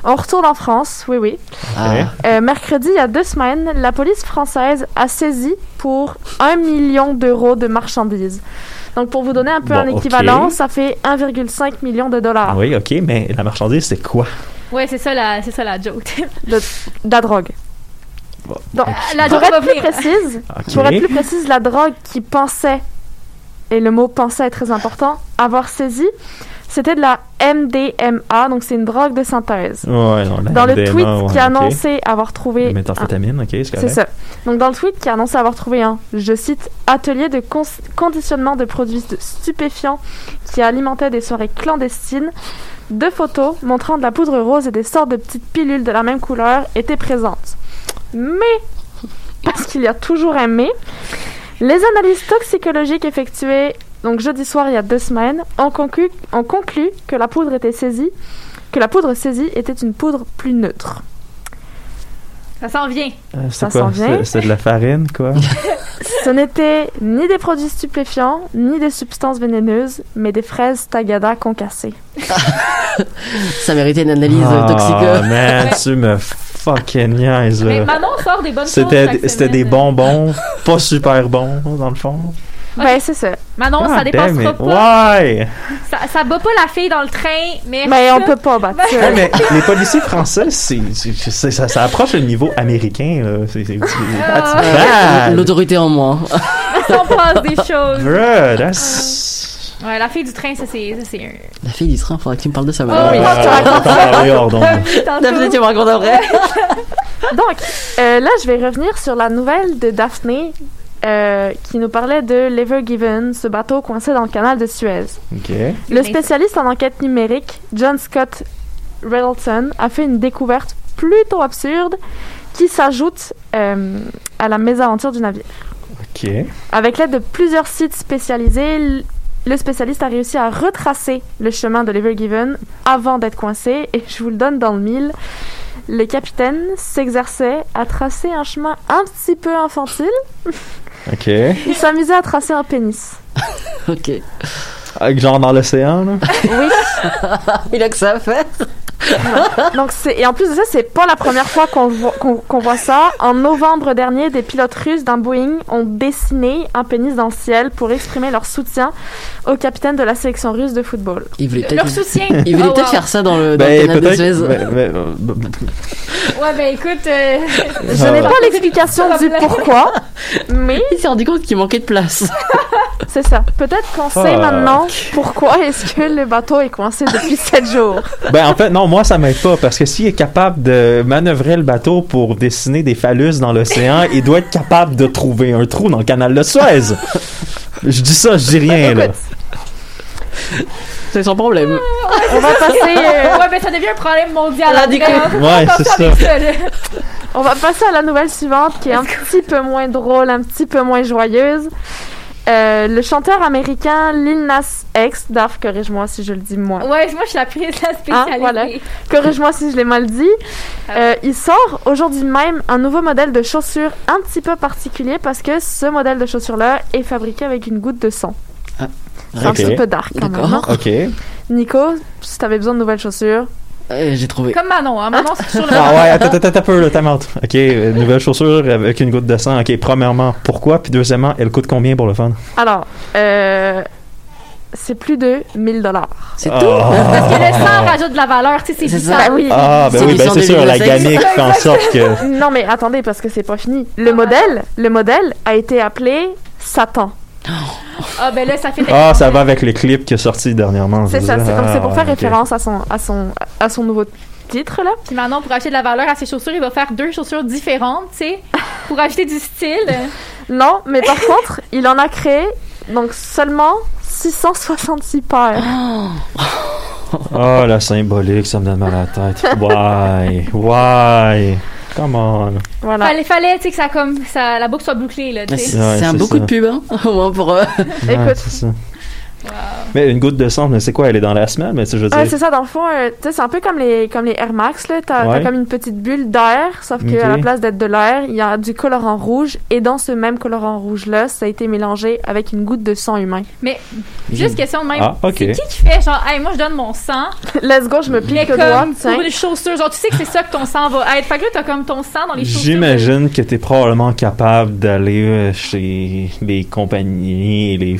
On retourne en France, oui, oui. Ah. Euh, mercredi, il y a deux semaines, la police française a saisi pour un million d'euros de marchandises. Donc, pour vous donner un peu Bon, un équivalent, ça fait 1,5 million de dollars Oui, OK, mais la marchandise, c'est quoi? Ouais, c'est ça la, c'est ça la joke. de, de la drogue. Donc, La pour être plus précise. Pour être plus précise, la drogue qui pensait, et le mot pensait est très important, avoir saisi, c'était de la MDMA, donc c'est une drogue de synthèse. Ouais, non, la Dans le tweet ouais, qui annonçait avoir trouvé... Méthamphétamine, OK, c'est ça. Donc dans le tweet qui annonçait avoir trouvé un, je cite, atelier de conditionnement de produits de stupéfiants qui alimentait des soirées clandestines, deux photos montrant de la poudre rose et des sortes de petites pilules de la même couleur étaient présentes. Mais, parce qu'il y a toujours un mais, les analyses toxicologiques effectuées donc jeudi soir il y a deux semaines ont conclu, ont conclu que la poudre était saisie, que la poudre saisie était une poudre plus neutre. Ça s'en vient. Euh, Ça quoi? s'en vient. C'est- C'est de la farine, quoi? (laughs) Ce n'étaient ni des produits stupéfiants, ni des substances vénéneuses, mais des fraises tagada concassées. (laughs) Ça méritait une analyse Ah, toxique. man, tu me fucking niaises, Mais. Manon sort des bonnes choses. C'était des bonbons, pas super bons, dans le fond. Ben, c'est ça. Manon, ça Ah, dépassera pas. Ouais! Ça, ça bat pas la fille dans le train, mais. Mais on peut pas battre ça. Ouais, mais les policiers français, c'est, ça, ça approche le niveau américain. Ah. bad. L'autorité en moi. (laughs) on passe des choses. Bruh, that's... Ouais, la fille du train, ça c'est. Ça, c'est un. La fille du train, faudrait que tu me parles de ça Oh, maintenant. oui. Euh, ça. (laughs) Daphné, tu me racontes après. (laughs) Donc, euh, là, je vais revenir sur la nouvelle de Daphné euh, qui nous parlait de l'Ever Given, ce bateau coincé dans le canal de Suez. Le spécialiste en enquête numérique, John Scott Reddleton, a fait une découverte plutôt absurde qui s'ajoute euh, à la mésaventure du navire. Avec l'aide de plusieurs sites spécialisés, le spécialiste a réussi à retracer le chemin de l'Ever Given avant d'être coincé, et je vous le donne dans le mille. Le capitaine s'exerçait à tracer un chemin un petit peu infantile. OK. Il s'amusait à tracer un pénis. (laughs) ok. Avec genre dans l'océan, là? Oui. (laughs) Il a que ça à faire. Donc c'est et en plus de ça, c'est pas la première fois qu'on voit, qu'on, qu'on voit ça. En novembre dernier, des pilotes russes d'un Boeing ont dessiné un pénis dans le ciel pour exprimer leur soutien au capitaine de la sélection russe de football. Il voulait Leur peut-être. soutien. Il voulait Oh, peut-être wow. faire ça dans le, dans Ben, canal de peut-être. Suez. ben, ben, euh, Ouais, ben écoute. euh, (laughs) Je n'ai pas l'explication du pourquoi, (laughs) mais Il s'est rendu compte qu'il manquait de place. (laughs) c'est ça. Peut-être qu'on sait maintenant pourquoi est-ce que le bateau est coincé depuis sept jours. Ben, en fait, non, moi, ça m'aide pas. Parce que s'il est capable de manœuvrer le bateau pour dessiner des phallus dans l'océan, il doit être capable de trouver un trou dans le canal de Suez. Je dis ça, je dis rien, là. C'est son problème. on va passer, euh, Ouais, ben ça devient un problème mondial. La. Ouais, c'est ça, (laughs) on va passer à la nouvelle suivante qui est un petit peu moins drôle, un petit peu moins joyeuse. Euh, le chanteur américain Lil Nas X, Daf, corrige-moi si je le dis moi. Ouais, moi je suis la prise la spécialité. Ah, voilà. Corrige-moi si je l'ai mal dit. Euh, il sort aujourd'hui même un nouveau modèle de chaussures un petit peu particulier parce que ce modèle de chaussures-là est fabriqué avec une goutte de sang. C'est un petit peu dark quand même. D'accord. hein. OK. Nico, si t'avais besoin de nouvelles chaussures, Euh, J'ai trouvé. Comme Manon, hein. Manon, c'est sur le. Ah ouais, attends, attends, attends un peu, là, ta menthe. OK, euh, nouvelle chaussure avec une goutte de sang. OK, premièrement, pourquoi? Puis deuxièmement, elle coûte combien pour le fun? alors, euh, c'est plus de 1000 dollars. C'est Ah. tout? Parce que le sang rajoute de la valeur, tu sais, c'est C'est ça. Ah oui. Ah, ben oui, ben c'est sûr, la 2016. gamique fait en sorte que... Non mais attendez parce que c'est pas fini. Le modèle, le modèle a été appelé Satan. Ah, ben là, ça fait. Ah, ça va avec les clips qui est sorti dernièrement. C'est ça, c'est dire. comme c'est pour Ah, faire ok. référence à son, à son, à son nouveau titre là. Puis maintenant, pour acheter de la valeur à ses chaussures, il va faire deux chaussures différentes, tu sais, pour ajouter du style. (laughs) Non, mais par contre, il en a créé donc seulement 666 paires. Ah, la symbolique, ça me donne mal à la tête. Why? Why? Come on. Voilà. Fallait, fallait, tu sais, que ça, comme, ça, la boucle soit bouclée, là, tu sais. C'est Ouais, un c'est beau coup ça. de pub, hein, (laughs) au moins pour. euh, Ouais, Écoute. Mais une goutte de sang, mais c'est quoi? Elle est dans la semelle, mais je veux Ouais, dire. c'est ça, dans le fond, euh, tu sais, c'est un peu comme les, comme les Air Max, là. T'as Ouais. t'as comme une petite bulle d'air, sauf Ok. qu'à la place d'être de l'air, il y a du colorant rouge, et dans ce même colorant rouge-là, ça a été mélangé avec une goutte de sang humain. Mais, juste question de même. Ah, ok. C'est qui qui fait, genre, hey, moi, je donne mon sang, Let's go, je me plie mais le doigt, pour les chaussures, genre, tu sais que c'est ça que ton sang va être. Fait que là, t'as comme ton sang dans les chaussures. J'imagine que tu es probablement capable d'aller euh, chez les compagnies les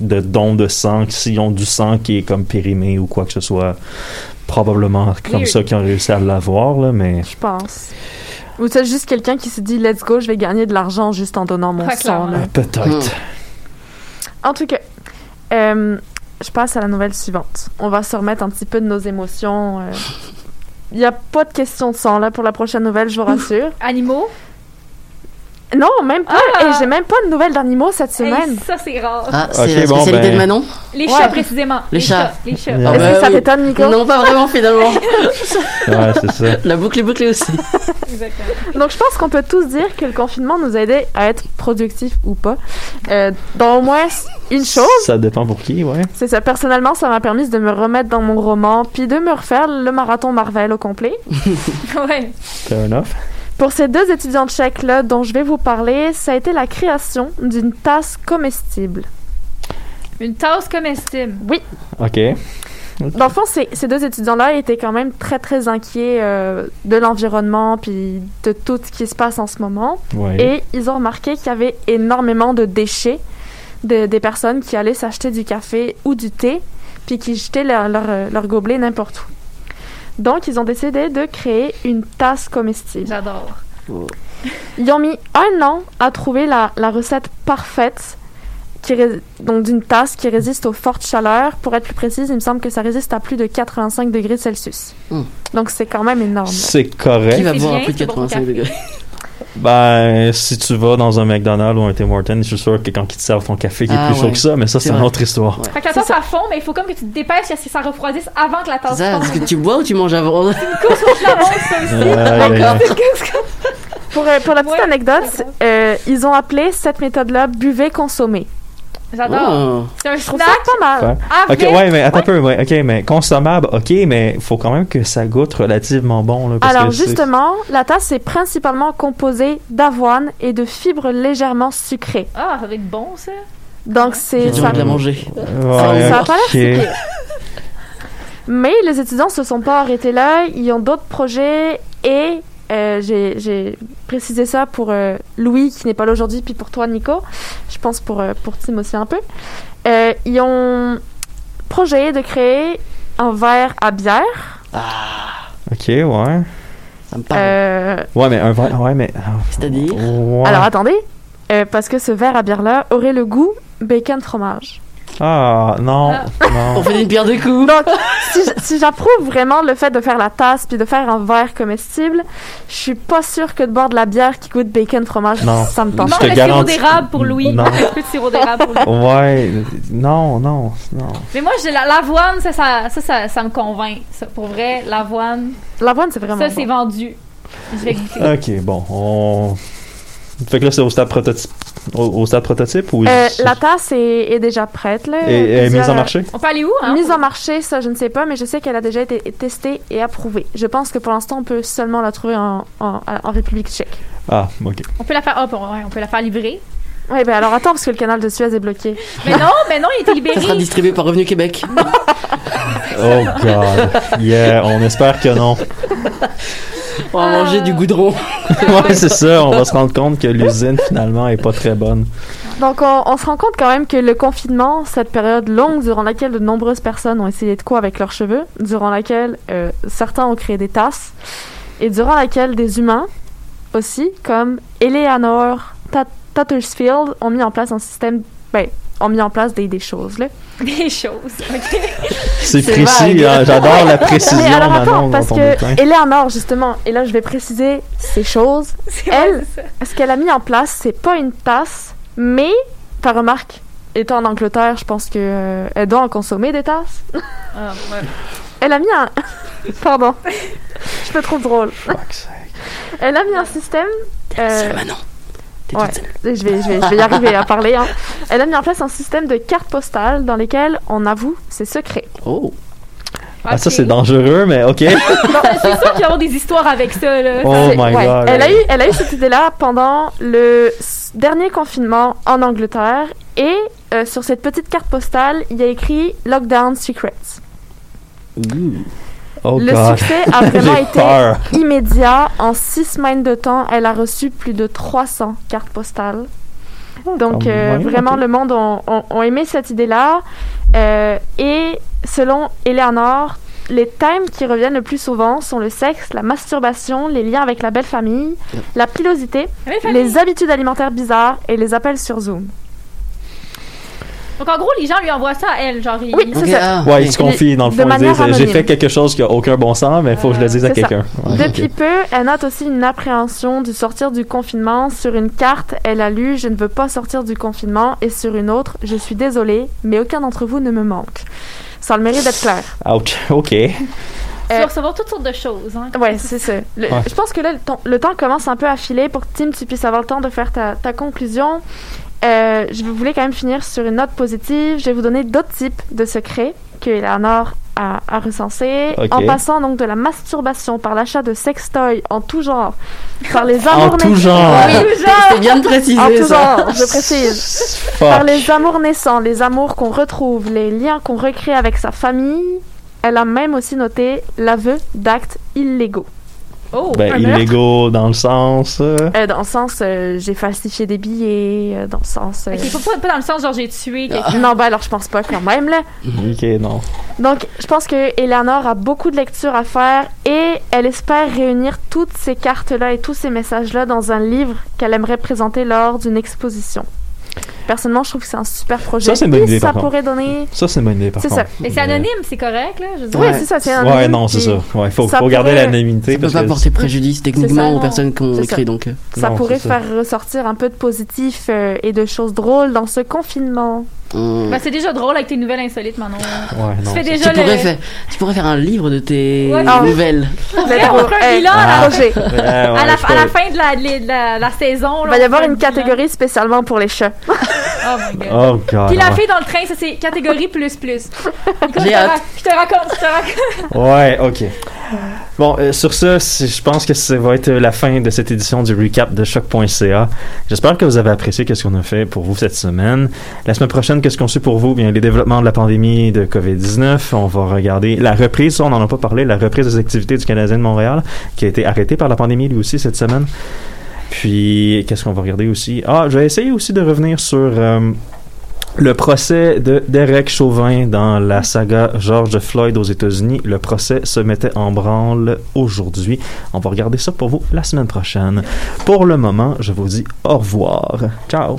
de dons de sang, s'ils ont du sang qui est comme périmé ou quoi que ce soit. Probablement comme Weird. ça qu'ils ont réussi à l'avoir, là, mais. Je pense. Ou c'est juste quelqu'un qui s'est dit, let's go, je vais gagner de l'argent juste en donnant mon sang, euh, Peut-être. Hmm. En tout cas, euh, je passe à la nouvelle suivante. On va se remettre un petit peu de nos émotions. euh. Il n'y a pas de question de sang là pour la prochaine nouvelle, je vous rassure. Animaux? Non, même pas. Ah! Et j'ai même pas de nouvelles d'animaux cette Hey, semaine. ça, c'est rare. Ah, c'est Ok, la bon, spécialité ben- de Manon? Les Ouais. chats, précisément. Les chats. Les chats. Est-ce que ça oui. t'étonne, Nico? Non, pas vraiment finalement. (laughs) Ouais, c'est ça. La boucle est bouclée aussi. Exactement. Donc, je pense qu'on peut tous dire que le confinement nous a aidés à être productifs ou pas. Euh, dans au moins une chose. Ça dépend pour qui, ouais. C'est ça. Personnellement, ça m'a permis de me remettre dans mon roman, puis de me refaire le marathon Marvel au complet. (laughs) ouais. Fair enough. Pour ces deux étudiants tchèques-là dont je vais vous parler, ça a été la création d'une tasse comestible. Une tasse comestible. Oui. Ok. Dans le fond, ces, ces deux étudiants-là étaient quand même très, très inquiets euh, de l'environnement puis de tout ce qui se passe en ce moment. Ouais. Et ils ont remarqué qu'il y avait énormément de déchets de, des personnes qui allaient s'acheter du café ou du thé puis qui jetaient leur, leur, euh, leur gobelet n'importe où. Donc, ils ont décidé de créer une tasse comestible. J'adore. Ils ont mis un an à trouver la, la recette parfaite qui ré- donc d'une tasse qui résiste aux fortes chaleurs. Pour être plus précise, il me semble que ça résiste à plus de 85 degrés Celsius. Hmm. Donc c'est quand même énorme. C'est Qui correct. va C'est boire peu de c'est bon pour 85 le degrés? Ben, si tu vas dans un McDonald's ou un Tim Hortons, je suis sûr que quand ils te servent ton café, il est Ah, plus chaud ouais. que ça, mais ça, c'est C'est une autre histoire. Ouais. Fait que la C'est tasse, ça. ça fond, mais il faut comme que tu te dépêches que ça refroidisse avant que la tasse C'est ça, fonde. est-ce que tu bois ou tu manges avant? Course au la montre, ça aussi. Aïe, aïe, aïe. Pour, euh, pour la petite Ouais, anecdote, euh, ils ont appelé cette méthode-là buvez consommer. J'adore. Oh. C'est un Je trouve ça snack pas mal. Avec... Ok, ouais, mais attends un peu, ouais, ok, mais consommable, ok, mais faut quand même que ça goûte relativement bon, là. Parce Alors que justement, la tasse est principalement composée d'avoine et de fibres légèrement sucrées. Ah, ça être bon, ça. Donc J'ai c'est du ça, envie de la manger. Ouais, ça a pas l'air ok. si pire. Mais les étudiants se sont pas arrêtés là. Ils ont d'autres projets et euh, j'ai j'ai précisé ça pour euh, Louis qui n'est pas là aujourd'hui, puis pour toi Nico. Je pense pour euh, pour Tim aussi un peu. Euh, ils ont projet de créer un verre à bière. Ok, ouais. Ça me parle. Euh, Ouais, mais un verre, ouais, mais. ah, C'est-à-dire? Ouais. Alors attendez, Euh, parce que ce verre à bière là aurait le goût bacon fromage. Ah, non, On non. fait une pierre de coups. Donc, si, j'approuve vraiment le fait de faire la tasse puis de faire un verre comestible, je suis pas sûre que de boire de la bière qui goûte bacon fromage, Non. ça me tente. Je manque te le sirop garantis- d'érable pour Louis. Non. Un peu de sirop d'érable pour Louis. Ouais, non, non, non. Mais moi, j'ai la- l'avoine, ça ça, ça, ça, ça me convainc. Ça, pour vrai, l'avoine, L'avoine, c'est vraiment ça, c'est vendu. Je vais goûter. Ok, bon, on. Fait que là, c'est au stade prototype. Au, au stade prototype ou. Euh, la tasse est, est déjà prête. Là. Et, et mise en marché? On peut aller où, hein? Mise en marché, ça je ne sais pas, mais je sais qu'elle a déjà été testée et approuvée. Je pense que pour l'instant, on peut seulement la trouver en, en, en République tchèque. Ah, ok. On peut la faire, hop, ouais, on peut la faire livrer. Oui, ben alors attends, parce que le canal de Suez est bloqué. Mais non, (laughs) mais non, il était Ça sera libéré. distribué par Revenu Québec. Oh, God. Yeah, on espère que non. (laughs) On va manger du goudron. (laughs) ouais, c'est ça, on va se rendre compte que l'usine, finalement, est pas très bonne. Donc, on, on se rend compte quand même que le confinement, cette période longue durant laquelle de nombreuses personnes ont essayé de quoi avec leurs cheveux, durant laquelle euh, certains ont créé des tasses, et durant laquelle des humains aussi, comme Eleanor Tat- Tattersfield, ont mis en place un système ben, ont mis en place des, des choses, là. (laughs) Des choses. C'est précis, hein, j'adore la (laughs) précision, Mais alors attends, Manon, parce que. Eleanor, justement, et là je vais préciser ces choses, (laughs) Elle- ce qu'elle a mis en place, c'est pas une tasse, mais, par remarque, étant en Angleterre, je pense que euh, elle doit en consommer des tasses. Ah, ouais. Elle a mis un... Pardon. je fais trop drôle. Elle a mis un système... euh. T'es Ouais. toute seule. je vais, je, vais, je vais y arriver à parler. hein. (laughs) Elle a mis en place un système de cartes postales dans lesquelles on avoue ses secrets. Oh. Ah, ça, c'est dangereux, mais OK. (laughs) (laughs) C'est sûr qu'il va y avoir des histoires avec ça, là. Oh my ouais. God. Elle a eu, elle a eu cette idée-là pendant le dernier confinement en Angleterre et euh, sur cette petite carte postale, il y a écrit Lockdown Secrets. Oh le God. succès a (laughs) vraiment été peur. immédiat. En six semaines de temps, elle a reçu plus de 300 cartes postales. Donc, quand euh, vraiment, le monde ont, ont- ont aimé cette idée-là. Euh, et selon Eleanor, les thèmes qui reviennent le plus souvent sont le sexe, la masturbation, les liens avec la belle famille, la pilosité, La belle famille. les habitudes alimentaires bizarres et les appels sur Zoom. Donc, en gros, les gens lui envoient ça à elle. Genre, ils- Oui, c'est ça. ah, Ouais, ils se confient, dans le De fond. Ils disent J'ai fait quelque chose qui a aucun bon sens, mais il faut que je le dise à quelqu'un. Ouais, Depuis peu, elle note aussi une appréhension du sortir du confinement. Sur une carte, elle a lu Je ne veux pas sortir du confinement et sur une autre Je suis désolée, mais aucun d'entre vous ne me manque. Ça a le mérite d'être clair. Ouch, OK. Tu Euh, vas recevoir toutes sortes de choses. Hein, Ouais, c'est ça. Le- Ouais. Je pense que là, le temps, le temps commence un peu à filer pour que Tim, tu puisses avoir le temps de faire ta, ta conclusion. Euh, je voulais quand même finir sur une note positive. Je vais vous donner d'autres types de secrets que Eleanor a, a recensés. En passant donc de la masturbation par l'achat de sextoys en tout genre, par les En amours tout naissants- genre. Oui, c'était bien de préciser En tout ça. genre, je précise. Fuck. Par les amours naissants, les amours qu'on retrouve, les liens qu'on recrée avec sa famille. Elle a même aussi noté l'aveu d'actes illégaux. Oh, Ben, illégaux dans le sens. euh, Euh, dans le sens, euh, j'ai falsifié des billets, euh, dans le sens... euh, Ok, faut pas, pas dans le sens genre j'ai tué quelqu'un. Non, ben alors je pense pas quand même, là. Ok, non. Donc, je pense que Eleanor a beaucoup de lectures à faire et elle espère réunir toutes ces cartes-là et tous ces messages-là dans un livre qu'elle aimerait présenter lors d'une exposition. Personnellement, je trouve que c'est un super projet. Ça, c'est une bonne idée, ça par contre. pourrait donner... Ça, c'est une bonne idée, par C'est contre. ça. Mais c'est anonyme, c'est correct, là. Je veux dire. Oui, Ouais. c'est ça, c'est Ouais, anonyme, non, c'est ça. Ouais, faut, ça faut garder l'anonymité. Ça peut pas porter préjudice techniquement ça. aux personnes qui ont C'est écrit, ça. donc. euh, Ça Non, pourrait faire ressortir un peu de positif euh, et de choses drôles dans ce confinement. on- Ben, c'est déjà drôle avec tes nouvelles insolites, Manon. Ouais, Tu non. fais c'est- déjà tu, le. pourrais faire, tu pourrais faire un livre de tes Ouais. Ah. nouvelles. Mais on ferait un bilan à la- projet. Ouais, ouais, à, la, à fin de la, de la, la saison. Il va y avoir une catégorie spécialement pour les chats. Oh my god. Oh, God. Puis la ouais. fille dans le train, ça c'est catégorie plus plus. (laughs) Écoute, J'ai je te hâte. ra- Je te raconte, je te raconte. (laughs) Ouais, ok. Bon, euh, sur ça, je pense que ça va être la fin de cette édition du recap de choc.ca. J'espère que vous avez apprécié ce qu'on a fait pour vous cette semaine. La semaine prochaine, qu'est-ce qu'on suit pour vous? Bien, les développements de la pandémie de COVID-19. On va regarder la reprise, ça, on n'en a pas parlé, la reprise des activités du Canadien de Montréal, qui a été arrêté par la pandémie lui aussi cette semaine. Puis, qu'est-ce qu'on va regarder aussi? Ah, je vais essayer aussi de revenir sur euh, le procès de Derek Chauvin dans la saga George Floyd aux États-Unis. Le procès se mettait en branle aujourd'hui. On va regarder ça pour vous la semaine prochaine. Pour le moment, je vous dis au revoir. Ciao!